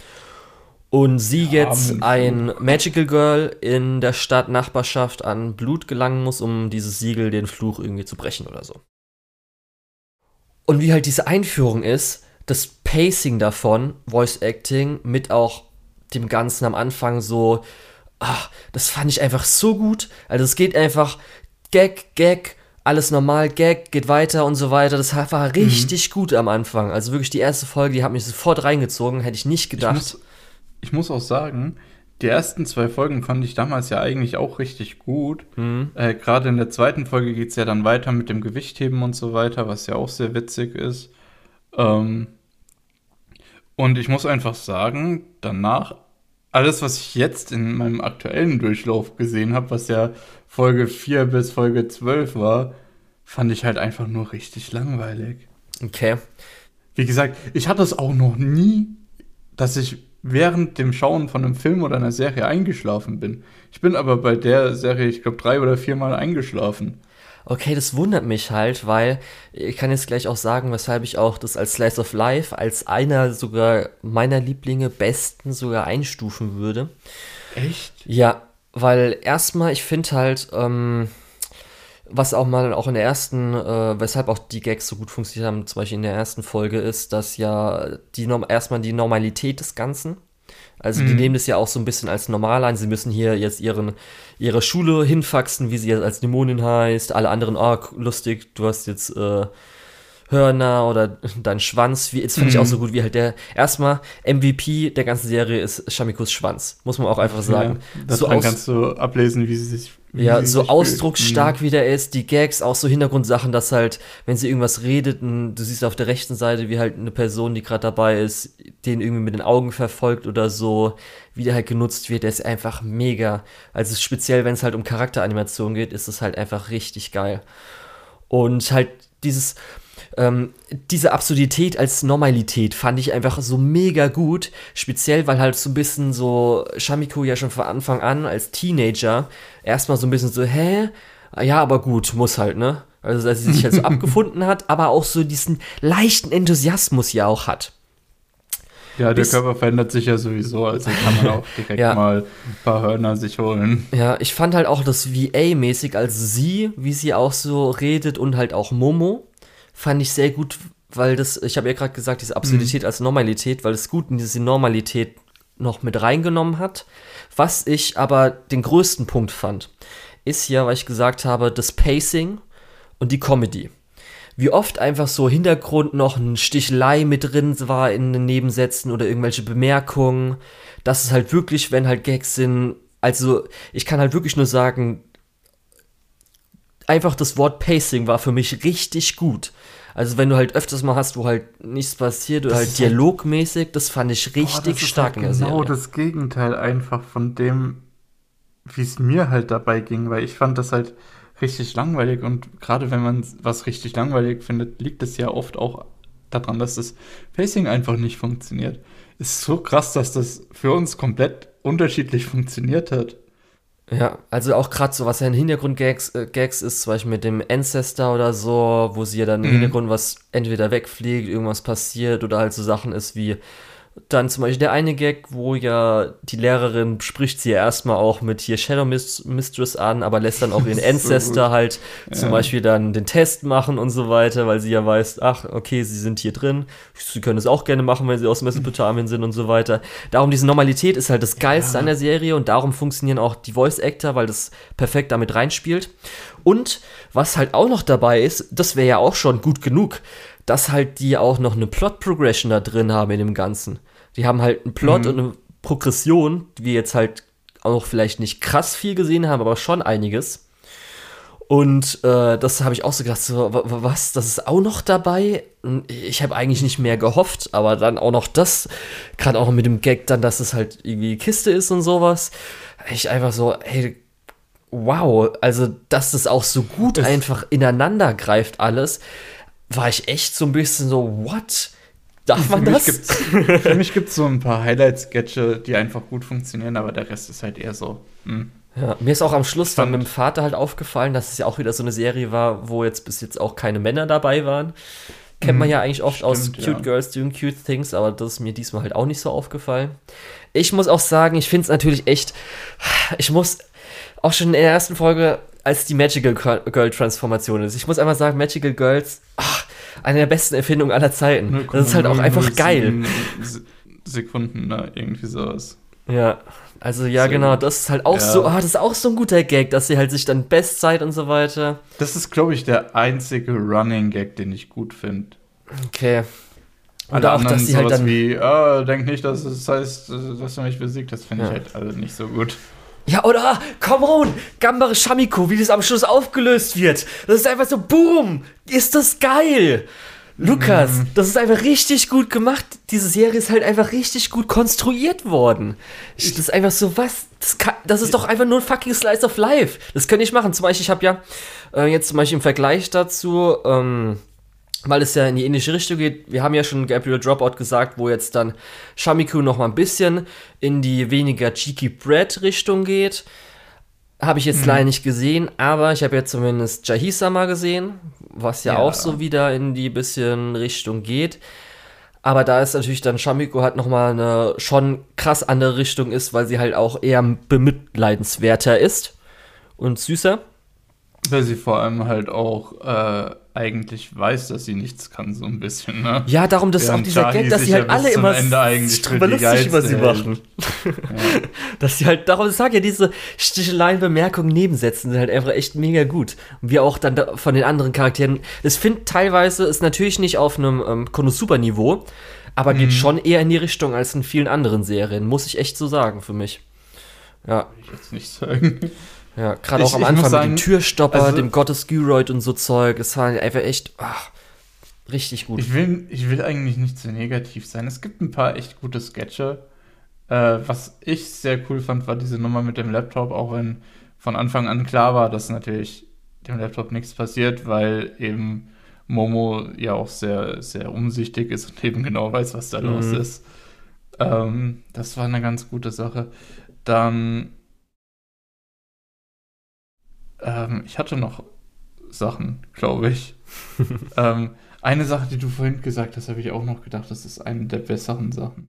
Und sie Ja, jetzt ein Magical Girl in der Stadt Nachbarschaft an Blut gelangen muss, um dieses Siegel, den Fluch irgendwie zu brechen oder so. Und wie halt diese Einführung ist, das Pacing davon, Voice Acting, mit auch dem Ganzen am Anfang so, ach, das fand ich einfach so gut. Also es geht einfach Gag, Gag, alles normal, Gag, geht weiter und so weiter. Das war richtig gut am Anfang. Also wirklich die erste Folge, die hat mich sofort reingezogen, hätte ich nicht Ich gedacht. muss, ich muss auch sagen, die ersten zwei Folgen fand ich damals ja eigentlich auch richtig gut. Mhm. Äh, Gerade in der zweiten Folge geht es ja dann weiter mit dem Gewichtheben und so weiter, was ja auch sehr witzig ist. Ähm, und ich muss einfach sagen, danach, alles, was ich jetzt in meinem aktuellen Durchlauf gesehen habe, was ja Folge 4 bis Folge 12 war, fand ich halt einfach nur richtig langweilig. Okay. Wie gesagt, ich hatte es auch noch nie, dass ich während dem Schauen von einem Film oder einer Serie eingeschlafen bin. Ich bin aber bei der Serie, ich glaube, drei oder viermal eingeschlafen. Okay, das wundert mich halt, weil ich kann jetzt gleich auch sagen, weshalb ich auch das als Slice of Life als einer sogar meiner Lieblinge besten sogar einstufen würde. Echt? Ja, weil erstmal, ich finde halt, ähm, was auch mal auch in der ersten, äh, weshalb auch die Gags so gut funktioniert haben, zum Beispiel in der ersten Folge, ist, dass ja die Norm erstmal die Normalität des Ganzen. Also die Mhm. nehmen das ja auch so ein bisschen als normal an. Sie müssen hier jetzt ihren, ihre Schule hinfaxen, wie sie jetzt als Dämonin heißt. Alle anderen, ah, lustig, du hast jetzt äh, Hörner oder dein Schwanz. Wie, jetzt fand ich auch so gut, wie halt der erstmal MVP der ganzen Serie ist Shamikos Schwanz. Muss man auch einfach sagen. Ja, das so kannst du ablesen, wie sie sich. Ja, so ausdrucksstark fühlt. wie der ist, die Gags, auch so Hintergrundsachen, dass halt, wenn sie irgendwas redet, und du siehst auf der rechten Seite, wie halt eine Person, die gerade dabei ist, den irgendwie mit den Augen verfolgt oder so, wie der halt genutzt wird, der ist einfach mega. Also speziell, wenn es halt um Charakteranimation geht, ist es halt einfach richtig geil. Und halt dieses, ähm, diese Absurdität als Normalität fand ich einfach so mega gut. Speziell, weil halt so ein bisschen so Shamiko ja schon von Anfang an als Teenager erstmal so ein bisschen so, hä? Ja, aber gut, muss halt, ne? Also, dass sie sich halt so abgefunden hat, aber auch so diesen leichten Enthusiasmus ja auch hat. Ja, der bis- Körper verändert sich ja sowieso, also kann man auch direkt Ja. mal ein paar Hörner sich holen. Ja, ich fand halt auch das VA-mäßig, also sie, wie sie auch so redet und halt auch Momo, fand ich sehr gut, weil das, ich habe ja gerade gesagt, diese Absurdität als Normalität, weil es gut in diese Normalität noch mit reingenommen hat. Was ich aber den größten Punkt fand, ist ja, weil ich gesagt habe, das Pacing und die Comedy. Wie oft einfach so Hintergrund noch ein Stichelei mit drin war in den Nebensätzen oder irgendwelche Bemerkungen. Das ist halt wirklich, wenn halt Gags sind. Also, ich kann halt wirklich nur sagen, einfach das Wort Pacing war für mich richtig gut. Also, wenn du halt öfters mal hast, wo halt nichts passiert oder halt halt- dialogmäßig, das fand ich richtig Boah, stark halt in der genau Serie. das Gegenteil einfach von dem, wie es mir halt dabei ging, weil ich fand das halt richtig langweilig und gerade wenn man was richtig langweilig findet, liegt es ja oft auch daran, dass das Pacing einfach nicht funktioniert. Ist so krass, dass das für uns komplett unterschiedlich funktioniert hat. Ja, also auch gerade so, was ja in Hintergrund-Gags äh, Gags ist, zum Beispiel mit dem Ancestor oder so, wo sie ja dann im Mhm. Hintergrund was entweder wegfliegt, irgendwas passiert oder halt so Sachen ist wie dann zum Beispiel der eine Gag, wo ja die Lehrerin spricht sie ja erstmal auch mit hier Shadow Mis- Mistress an, aber lässt dann auch ihren So Ancestor gut. halt zum Ja. Beispiel dann den Test machen und so weiter, weil sie ja weiß, ach, okay, sie sind hier drin, sie können es auch gerne machen, wenn sie aus Mesopotamien sind und so weiter. Darum, diese Normalität ist halt das Geilste Ja. an der Serie und darum funktionieren auch die Voice Actor, weil das perfekt damit reinspielt. Und was halt auch noch dabei ist, das wäre ja auch schon gut genug, dass halt die auch noch eine Plot Progression da drin haben in dem Ganzen. Die haben halt einen Plot Mhm. und eine Progression, die wir jetzt halt auch vielleicht nicht krass viel gesehen haben, aber schon einiges. Und äh, das habe ich auch so gedacht, so, wa- wa- was, das ist auch noch dabei? Und Ich habe eigentlich nicht mehr gehofft, aber dann auch noch das, gerade auch mit dem Gag dann, dass es halt irgendwie Kiste ist und sowas. Ich einfach so, hey, wow, also dass das auch so gut Es- einfach ineinander greift alles, war ich echt so ein bisschen so, what? Darf man für das? Mich gibt's, für mich gibt es so ein paar Highlight-Sketche, die einfach gut funktionieren, aber der Rest ist halt eher so. hm. Ja, mir ist auch am Schluss dann Fand- mit dem Vater halt aufgefallen, dass es ja auch wieder so eine Serie war, wo jetzt bis jetzt auch keine Männer dabei waren. Kennt man Mhm, ja eigentlich oft aus stimmt, Cute ja. Girls Doing Cute Things, aber das ist mir diesmal halt auch nicht so aufgefallen. Ich muss auch sagen, ich finde es natürlich echt, ich muss auch schon in der ersten Folge, als die Magical Girl Transformation ist, ich muss einfach sagen, Magical Girls, ach, eine der besten Erfindungen aller Zeiten. Das ist halt auch einfach geil. 0,007 Se- Sekunden, ne? Irgendwie sowas. Ja, also ja, Sehr genau, das ist halt auch Ja. so, ah, das ist auch so ein guter Gag, dass sie halt sich dann Bestzeit und so weiter. Das ist, glaube ich, der einzige Running Gag, den ich gut finde. Okay. Und Alle auch, anderen dass sie halt dann. wie, ah, denk nicht, dass es heißt, dass du mich besiegt hast, finde Ja. ich halt alle nicht so gut. Ja, oder? Come on! Gambare Shamiko, wie das am Schluss aufgelöst wird. Das ist einfach so, boom! Ist das geil! Lukas, Mhm. das ist einfach richtig gut gemacht. Diese Serie ist halt einfach richtig gut konstruiert worden. Ich, das ist einfach so, was? Das, kann, das ist doch einfach nur ein fucking Slice of Life. Das könnte ich machen. Zum Beispiel, ich habe ja äh, jetzt zum Beispiel im Vergleich dazu, ähm, weil es ja in die ähnliche Richtung geht. Wir haben ja schon Gabriel Dropout gesagt, wo jetzt dann Shamiku noch mal ein bisschen in die weniger cheeky Bread Richtung geht. Habe ich jetzt leider nicht gesehen, aber ich habe ja zumindest Jahisa mal gesehen, was ja, Ja. auch so wieder in die bisschen Richtung geht. Aber da ist natürlich dann Shamiko halt noch mal eine schon krass andere Richtung ist, weil sie halt auch eher bemitleidenswerter ist und süßer. Weil sie vor allem halt auch äh, eigentlich weiß, dass sie nichts kann, so ein bisschen. Ne? Ja, darum, das ist auch dieser Gag, dass sie halt alle immer drüber lustig über sie machen. ja. dass sie halt, darum sag ja, diese sticheleien Bemerkungen, Nebensätzen sind halt einfach echt mega gut. Und wir auch dann von den anderen Charakteren, das finde teilweise ist natürlich nicht auf einem ähm, Konosuba-Niveau, aber mhm. geht schon eher in die Richtung als in vielen anderen Serien, muss ich echt so sagen für mich. Ja. Will ich jetzt nicht sagen. Ja, gerade auch am Anfang sagen, mit dem Türstopper, also, dem Gottes Gyroid und so Zeug. Es war einfach echt ach, richtig gut. Ich will, ich will eigentlich nicht zu negativ sein. Es gibt ein paar echt gute Sketche. Äh, was ich sehr cool fand, war diese Nummer mit dem Laptop, auch wenn von Anfang an klar war, dass natürlich dem Laptop nichts passiert, weil eben Momo ja auch sehr, sehr umsichtig ist und eben genau weiß, was da mhm. los ist. Ähm, das war eine ganz gute Sache. Dann ähm, ich hatte noch Sachen, glaube ich. ähm, eine Sache, die du vorhin gesagt hast, habe ich auch noch gedacht, das ist eine der besseren Sachen.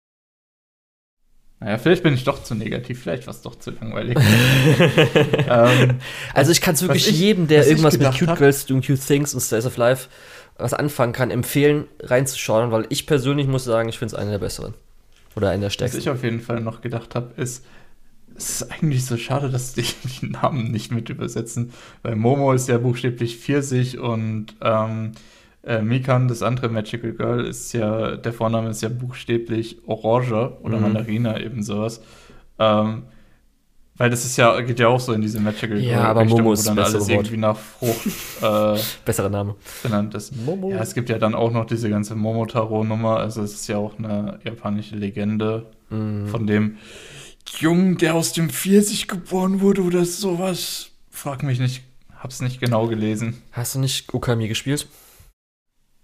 Naja, vielleicht bin ich doch zu negativ, vielleicht war es doch zu langweilig. ähm, also ich kann es wirklich ich, jedem, der irgendwas mit Cute hab, Girls Doing Cute Things und Stays of Life was anfangen kann, empfehlen, reinzuschauen, weil ich persönlich muss sagen, ich finde es eine der besseren. Oder eine der stärksten. Was ich auf jeden Fall noch gedacht habe, ist, es ist eigentlich so schade, dass die die Namen nicht mit übersetzen, weil Momo ist ja buchstäblich Pfirsich und ähm, äh, Mikan, das andere Magical Girl, ist ja, der Vorname ist ja buchstäblich Orange oder mhm. Mandarina, eben sowas. Ähm, weil das ist ja, geht ja auch so in diese Magical Girl. Ja, aber Richtung, Momo ist wo dann alles Wort. irgendwie nach Frucht äh, Besserer Name. genannt ist. Momo. Ja, es gibt ja dann auch noch diese ganze Momotaro-Nummer, also es ist ja auch eine japanische Legende mhm. von dem Jungen, der aus dem 40 geboren wurde oder sowas. Frag mich nicht, hab's nicht genau gelesen. Hast du nicht Okami gespielt?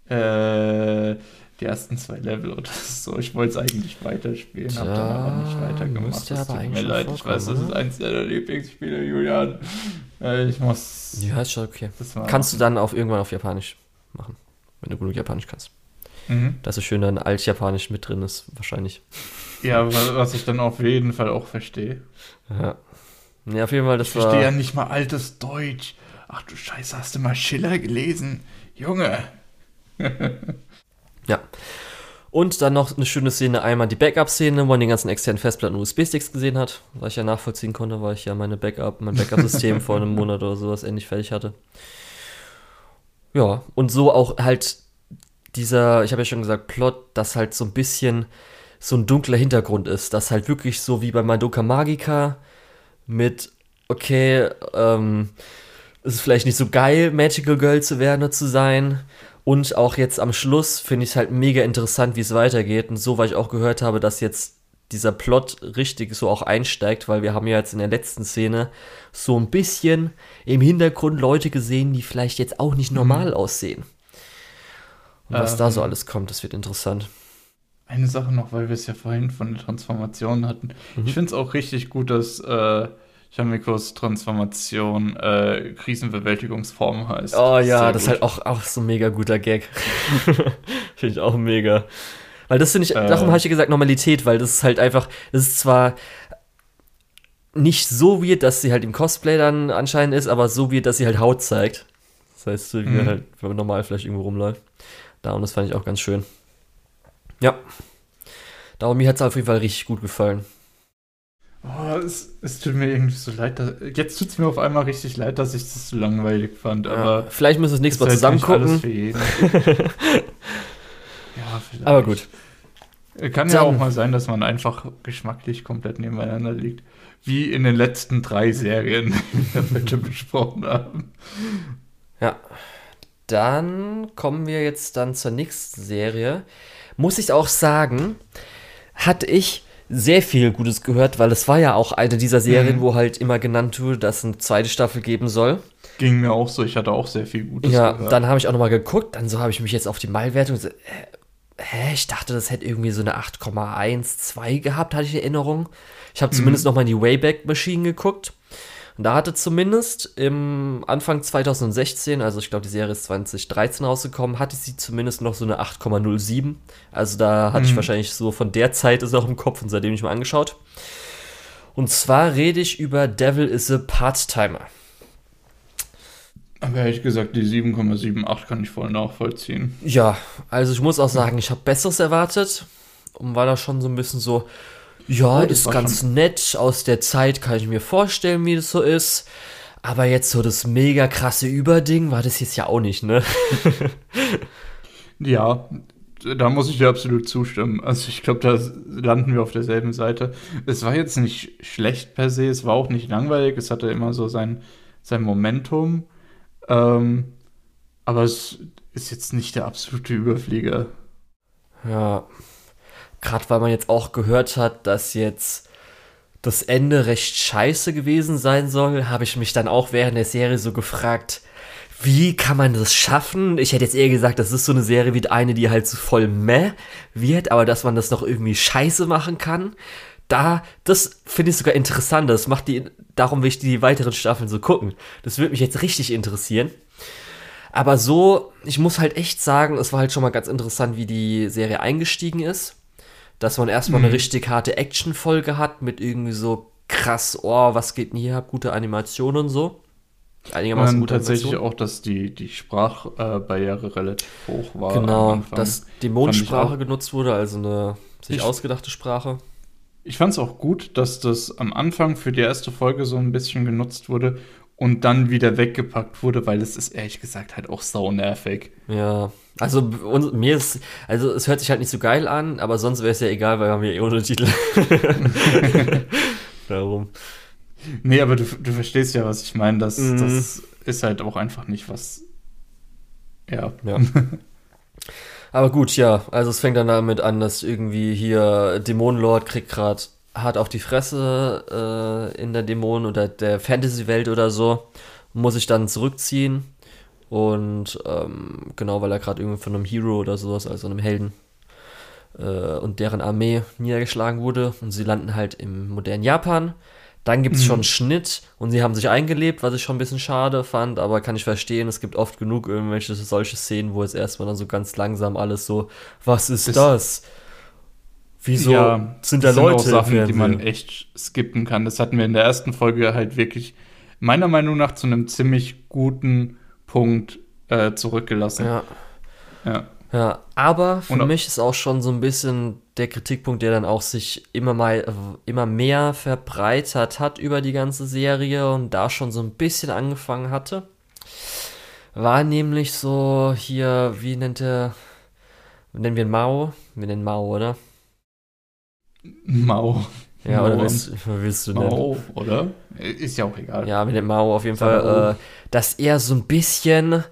Äh, die ersten zwei Level oder so. Ich wollte es eigentlich weiterspielen, hab dann aber nicht weitergemacht. Das tut mir leid. Ich weiß, das ist eins deiner Lieblingsspiele, Julian. Äh, ich muss. Ja, ist schon okay. Kannst du dann auf irgendwann auf Japanisch machen, wenn du genug Japanisch kannst. Mhm. Dass so schön dann Altjapanisch mit drin ist, wahrscheinlich. Ja, was ich dann auf jeden Fall auch verstehe. Ja. Ja, auf jeden Fall, das ich war. Ich verstehe ja nicht mal altes Deutsch. Ach du Scheiße, hast du mal Schiller gelesen? Junge. ja. Und dann noch eine schöne Szene, einmal die Backup-Szene, wo man den ganzen externen Festplatten und USB-Sticks gesehen hat, was ich ja nachvollziehen konnte, weil ich ja meine Backup, mein Backup-System vor einem Monat oder sowas endlich fertig hatte. Ja, und so auch halt dieser, ich habe ja schon gesagt, Plot, dass halt so ein bisschen so ein dunkler Hintergrund ist, dass halt wirklich so wie bei Madoka Magica mit, okay, ähm, es ist vielleicht nicht so geil, Magical Girl zu werden oder zu sein. Und auch jetzt am Schluss finde ich es halt mega interessant, wie es weitergeht. Und so, weil ich auch gehört habe, dass jetzt dieser Plot richtig so auch einsteigt, weil wir haben ja jetzt in der letzten Szene so ein bisschen im Hintergrund Leute gesehen, die vielleicht jetzt auch nicht normal mhm. aussehen. Und was ähm, da so ähm. alles kommt, das wird interessant. Eine Sache noch, weil wir es ja vorhin von der Transformation hatten. Mhm. Ich finde es auch richtig gut, dass äh, Shamikos Transformation äh, Krisenbewältigungsform heißt. Oh ja, das ist halt auch, auch so ein mega guter Gag. finde ich auch mega. Weil das finde ich, äh, darum habe ich ja gesagt Normalität, weil das ist halt einfach, das ist zwar nicht so weird, dass sie halt im Cosplay dann anscheinend ist, aber so weird, dass sie halt Haut zeigt. Das heißt, wie mhm. halt, wenn man normal vielleicht irgendwo rumläuft. Da und das fand ich auch ganz schön. Ja. Darum, mir hat es auf jeden Fall richtig gut gefallen. Oh, es, es, tut mir irgendwie so leid. Dass, jetzt tut es mir auf einmal richtig leid, dass ich das so langweilig fand. Ja, aber vielleicht müssen wir das nächste Mal zusammen gucken. ja, vielleicht. Aber gut. Kann ja auch mal sein, dass man einfach geschmacklich komplett nebeneinander liegt. Wie in den letzten drei Serien, die wir heute besprochen haben. Ja. Dann kommen wir jetzt dann zur nächsten Serie muss ich auch sagen, hatte ich sehr viel Gutes gehört, weil es war ja auch eine dieser Serien, mhm. wo halt immer genannt wurde, dass es eine zweite Staffel geben soll. Ging mir auch so, ich hatte auch sehr viel Gutes ja, gehört. Ja, dann habe ich auch nochmal geguckt, dann so habe ich mich jetzt auf die Malwertung so, äh, hä, ich dachte, das hätte irgendwie so eine 8,12 gehabt, hatte ich Erinnerung. Ich habe mhm. zumindest nochmal in die Wayback Machine geguckt. Und da hatte zumindest im Anfang 2016, also ich glaube, die Serie ist 2013 rausgekommen, hatte sie zumindest noch so eine 8,07. Also da hatte mhm. ich wahrscheinlich so von der Zeit ist auch im Kopf und seitdem ich mal angeschaut. Und zwar rede ich über Devil is a Part-Timer. Aber ehrlich gesagt, die 7,78 kann ich voll nachvollziehen. Ja, also ich muss auch sagen, ich habe Besseres erwartet und war da schon so ein bisschen so, ja, das ist ganz schon- nett, aus der Zeit kann ich mir vorstellen, wie das so ist. Aber jetzt so das mega krasse Überding war das jetzt ja auch nicht, ne? Ja, da muss ich dir absolut zustimmen. Also ich glaube, da landen wir auf derselben Seite. Es war jetzt nicht schlecht per se, es war auch nicht langweilig, es hatte immer so sein, sein Momentum. Ähm, aber es ist jetzt nicht der absolute Überflieger. Ja, gerade weil man jetzt auch gehört hat, dass jetzt das Ende recht scheiße gewesen sein soll, habe ich mich dann auch während der Serie so gefragt, wie kann man das schaffen? Ich hätte jetzt eher gesagt, das ist so eine Serie wie eine, die halt so voll meh wird, aber dass man das noch irgendwie scheiße machen kann. Da, das finde ich sogar interessant. Das macht die, darum will ich die weiteren Staffeln so gucken. Das würde mich jetzt richtig interessieren. Aber so, ich muss halt echt sagen, es war halt schon mal ganz interessant, wie die Serie eingestiegen ist. Dass man erstmal Mhm. eine richtig harte Action-Folge hat mit irgendwie so krass, oh, was geht denn hier ab, gute Animation und so. Einigermaßen dann gute tatsächlich Animation. auch, dass die, die Sprachbarriere relativ hoch war. Genau, dass Dämonensprache auch. genutzt wurde, also eine sich Ich- ausgedachte Sprache. Ich fand es auch gut, dass das am Anfang für die erste Folge so ein bisschen genutzt wurde und dann wieder weggepackt wurde, weil es ist ehrlich gesagt halt auch sau nervig. Ja, also uns, mir ist, also es hört sich halt nicht so geil an, aber sonst wäre es ja egal, weil wir haben ja eh ohne Titel. Darum. Nee, aber du, du verstehst ja, was ich meine. Das, Mhm. das ist halt auch einfach nicht was. Ja. Ja. Aber gut, ja, also es fängt dann damit an, dass irgendwie hier Dämonenlord kriegt gerade hart auf die Fresse äh, in der Dämonen- oder der Fantasy-Welt oder so, muss sich dann zurückziehen und ähm, genau, weil er gerade irgendwie von einem Hero oder sowas, also einem Helden äh, und deren Armee niedergeschlagen wurde und sie landen halt im modernen Japan. Dann gibt es Mhm. schon einen Schnitt und sie haben sich eingelebt, was ich schon ein bisschen schade fand, aber kann ich verstehen, es gibt oft genug irgendwelche solche Szenen, wo jetzt erstmal dann so ganz langsam alles so, was ist Das- das? Wieso Ja, sind da Leute auch Sachen, die man echt skippen kann. Das hatten wir in der ersten Folge halt wirklich, meiner Meinung nach, zu einem ziemlich guten Punkt äh, zurückgelassen. Ja, Ja. ja, aber für Und mich ist auch schon so ein bisschen der Kritikpunkt, der dann auch sich immer mal äh, immer mehr verbreitert hat über die ganze Serie und da schon so ein bisschen angefangen hatte, war nämlich so hier, wie nennt er, nennen wir ihn Mao? Wir nennen Mao, oder? Mau. Ja, oder Mao. willst, willst du? Mau, oder? Ist ja auch egal. Ja, mit dem Mao auf jeden mal, Fall, äh, dass er so ein bisschen,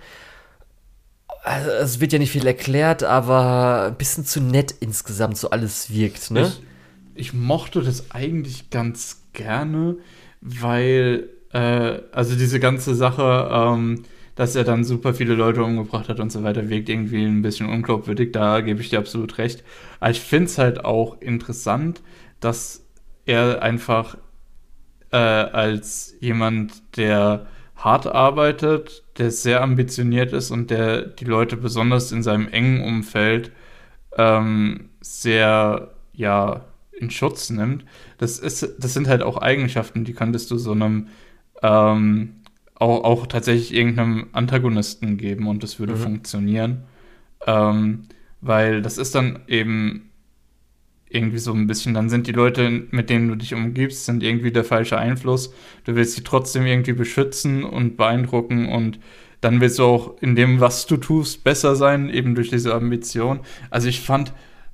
also es wird ja nicht viel erklärt, aber ein bisschen zu nett insgesamt so alles wirkt, ne? Ich, ich mochte das eigentlich ganz gerne, weil, äh, also diese ganze Sache, ähm, dass er dann super viele Leute umgebracht hat und so weiter, wirkt irgendwie ein bisschen unglaubwürdig. Da gebe ich dir absolut recht. Aber ich finde es halt auch interessant, dass er einfach äh, als jemand, der hart arbeitet, der sehr ambitioniert ist und der die Leute besonders in seinem engen Umfeld ähm, sehr, ja, in Schutz nimmt. Das ist, das sind halt auch Eigenschaften, die könntest du so einem ähm, auch, auch tatsächlich irgendeinem Antagonisten geben und das würde Mhm. funktionieren. Ähm, weil das ist dann eben irgendwie so ein bisschen, dann sind die Leute, mit denen du dich umgibst, sind irgendwie der falsche Einfluss. Du willst sie trotzdem irgendwie beschützen und beeindrucken und dann willst du auch in dem, was du tust, besser sein, eben durch diese Ambition. Also ich fand,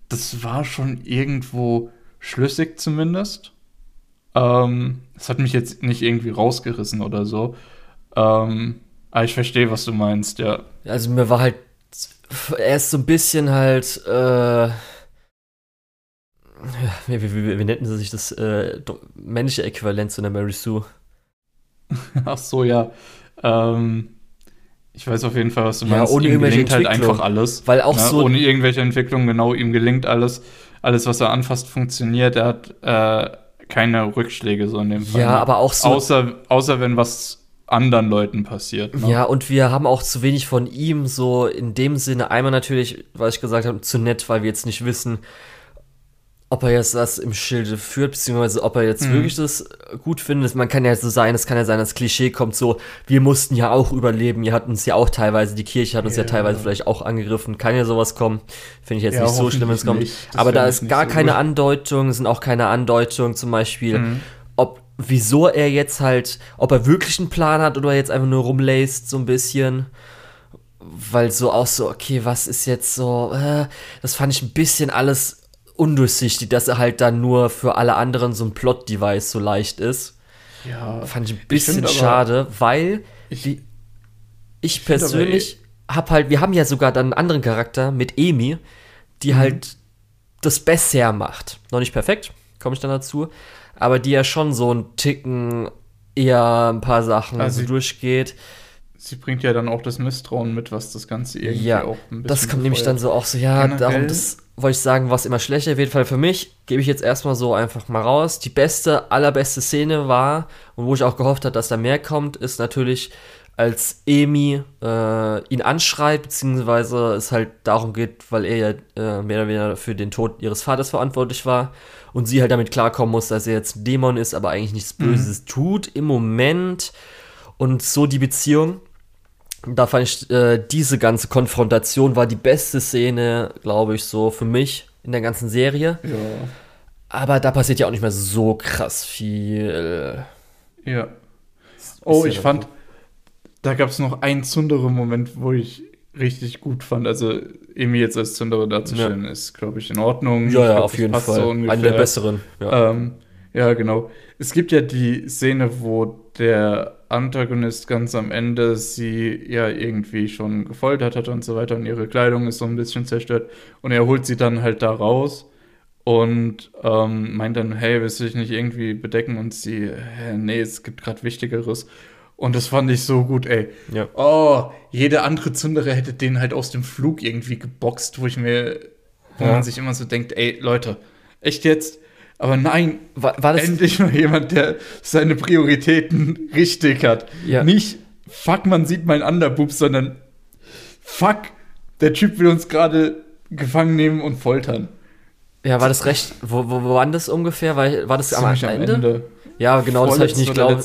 das war schon irgendwo schlüssig zumindest. Ähm, das hat mich jetzt nicht irgendwie rausgerissen oder so. Ähm, aber ich verstehe, was du meinst, ja. Also mir war halt, er ist so ein bisschen halt, äh, wie, wie, wie, wie nennen sie sich das, äh, männliche Äquivalent zu einer Mary Sue? Ach so, ja. Ähm, ich weiß auf jeden Fall, was du Ja, meinst. ohne ihm irgendwelche gelingt halt einfach alles. Weil auch ne? so, Ohne irgendwelche Entwicklung, genau, ihm gelingt alles. Alles, was er anfasst, funktioniert. Er hat äh, keine Rückschläge so in dem Fall. ja, ne? aber auch so, außer, außer wenn was anderen Leuten passiert. Ne? Ja, und wir haben auch zu wenig von ihm, so in dem Sinne. Einmal natürlich, was ich gesagt habe, zu nett, weil wir jetzt nicht wissen, ob er jetzt das im Schilde führt, beziehungsweise ob er jetzt mhm. wirklich das gut findet. Man kann ja so sein, es kann ja sein, das Klischee kommt so, wir mussten ja auch überleben, ihr habt uns ja auch teilweise, die Kirche hat uns ja, ja teilweise vielleicht auch angegriffen, kann ja sowas kommen. Finde ich jetzt ja, nicht so schlimm, wenn es kommt. Aber da ist gar so keine gut. Andeutung, sind auch keine Andeutungen zum Beispiel, mhm. ob, wieso er jetzt halt, ob er wirklich einen Plan hat oder jetzt einfach nur rumlässt, so ein bisschen weil so auch so, okay, was ist jetzt so, äh, das fand ich ein bisschen alles undurchsichtig, dass er halt dann nur für alle anderen so ein Plot-Device so leicht ist. Ja. Fand ich ein bisschen ich schade, weil ich, wie, ich persönlich hab halt, wir haben ja sogar dann einen anderen Charakter mit Emi, die mhm. halt das besser macht. Noch nicht perfekt, komme ich dann dazu, aber die ja schon so einen Ticken eher ein paar Sachen also so durchgeht sie bringt ja dann auch das Misstrauen mit, was das Ganze irgendwie ja, auch ein bisschen. Das kommt nämlich dann so auch so, ja, Generell, darum, das wollte ich sagen, was immer schlechter wird, weil für mich gebe ich jetzt erstmal so einfach mal raus. Die beste, allerbeste Szene war, und wo ich auch gehofft habe, dass da mehr kommt, ist natürlich, als Amy äh, ihn anschreit, beziehungsweise es halt darum geht, weil er ja äh, mehr oder weniger für den Tod ihres Vaters verantwortlich war und sie halt damit klarkommen muss, dass er jetzt ein Dämon ist, aber eigentlich nichts mhm. Böses mhm. tut im Moment. Und so die Beziehung da fand ich, äh, diese ganze Konfrontation war die beste Szene, glaube ich, so für mich in der ganzen Serie. Ja. Aber da passiert ja auch nicht mehr so krass viel. Ja. Oh, ich fand, da gab es noch einen Zundere Moment, wo ich richtig gut fand. Also, Emi jetzt als Zundere darzustellen, ja. ist, glaube ich, in Ordnung. Ja, ja, glaub, auf jeden Fall. So Eine der besseren. Ja. Ähm, ja, genau. Es gibt ja die Szene, wo der Antagonist ganz am Ende sie ja irgendwie schon gefoltert hat und so weiter und ihre Kleidung ist so ein bisschen zerstört und er holt sie dann halt da raus und ähm, meint dann, hey, willst du dich nicht irgendwie bedecken? Und sie, nee, es gibt gerade Wichtigeres. Und das fand ich so gut, ey. Ja. Oh, jede andere Zündere hätte den halt aus dem Flug irgendwie geboxt, wo ich mir, wo ja. man sich immer so denkt, ey, Leute, echt jetzt? Aber nein, war, war endlich mal jemand, der seine Prioritäten richtig hat. Ja. Nicht, fuck, man sieht meinen Underboob, sondern fuck, der Typ will uns gerade gefangen nehmen und foltern. Ja, war das recht, wo, wo, wo war das ungefähr? War, war das am, am Ende? Ende? Ja, genau, das habe ich nicht glaube.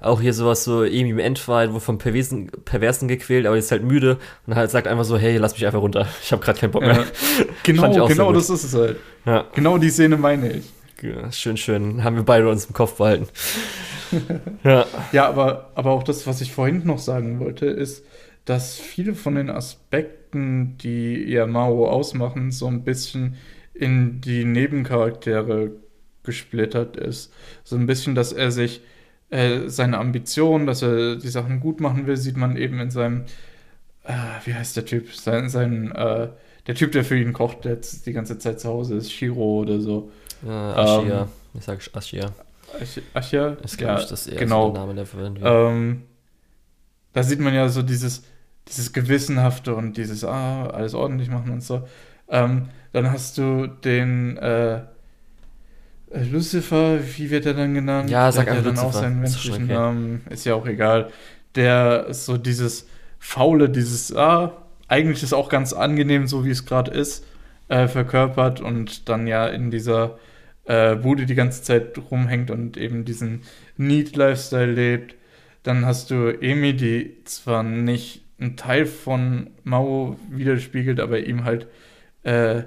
Auch hier sowas so irgendwie im Endfight, wo vom Perversen, Perversen gequält, aber ist halt müde und halt sagt einfach so, hey, lass mich einfach runter. Ich habe gerade keinen Bock mehr. Ja. Genau, genau das ist es halt. Ja. Genau die Szene meine ich. Ja, schön, schön. Haben wir beide uns im Kopf behalten. ja. Ja, aber, aber auch das, was ich vorhin noch sagen wollte, ist, dass viele von den Aspekten, die ja Mao ausmachen, so ein bisschen in die Nebencharaktere gesplittert ist. So ein bisschen, dass er sich äh, seine Ambition, dass er die Sachen gut machen will, sieht man eben in seinem, äh, wie heißt der Typ? Sein, sein äh, der Typ, der für ihn kocht, der jetzt die ganze Zeit zu Hause ist, Shiro oder so. Ja, Ashia. Ähm, ich sag Ashia. Ashia? Ist, glaube ja, ich, das eher genau. der Name, der verwendet wird. Ähm, da sieht man ja so dieses, dieses Gewissenhafte und dieses, ah, alles ordentlich machen und so. Ähm, dann hast du den, äh, äh, Lucifer, wie wird er dann genannt? Ja, sag einfach dann Lucifer. auch seinen menschlichen okay. Namen, ist ja auch egal. Der so dieses Faule, dieses, ah, eigentlich ist auch ganz angenehm, so wie es gerade ist, äh, verkörpert und dann ja in dieser äh, Bude die ganze Zeit rumhängt und eben diesen Need-Lifestyle lebt. Dann hast du Emi, die zwar nicht einen Teil von Mao widerspiegelt, aber ihm halt äh,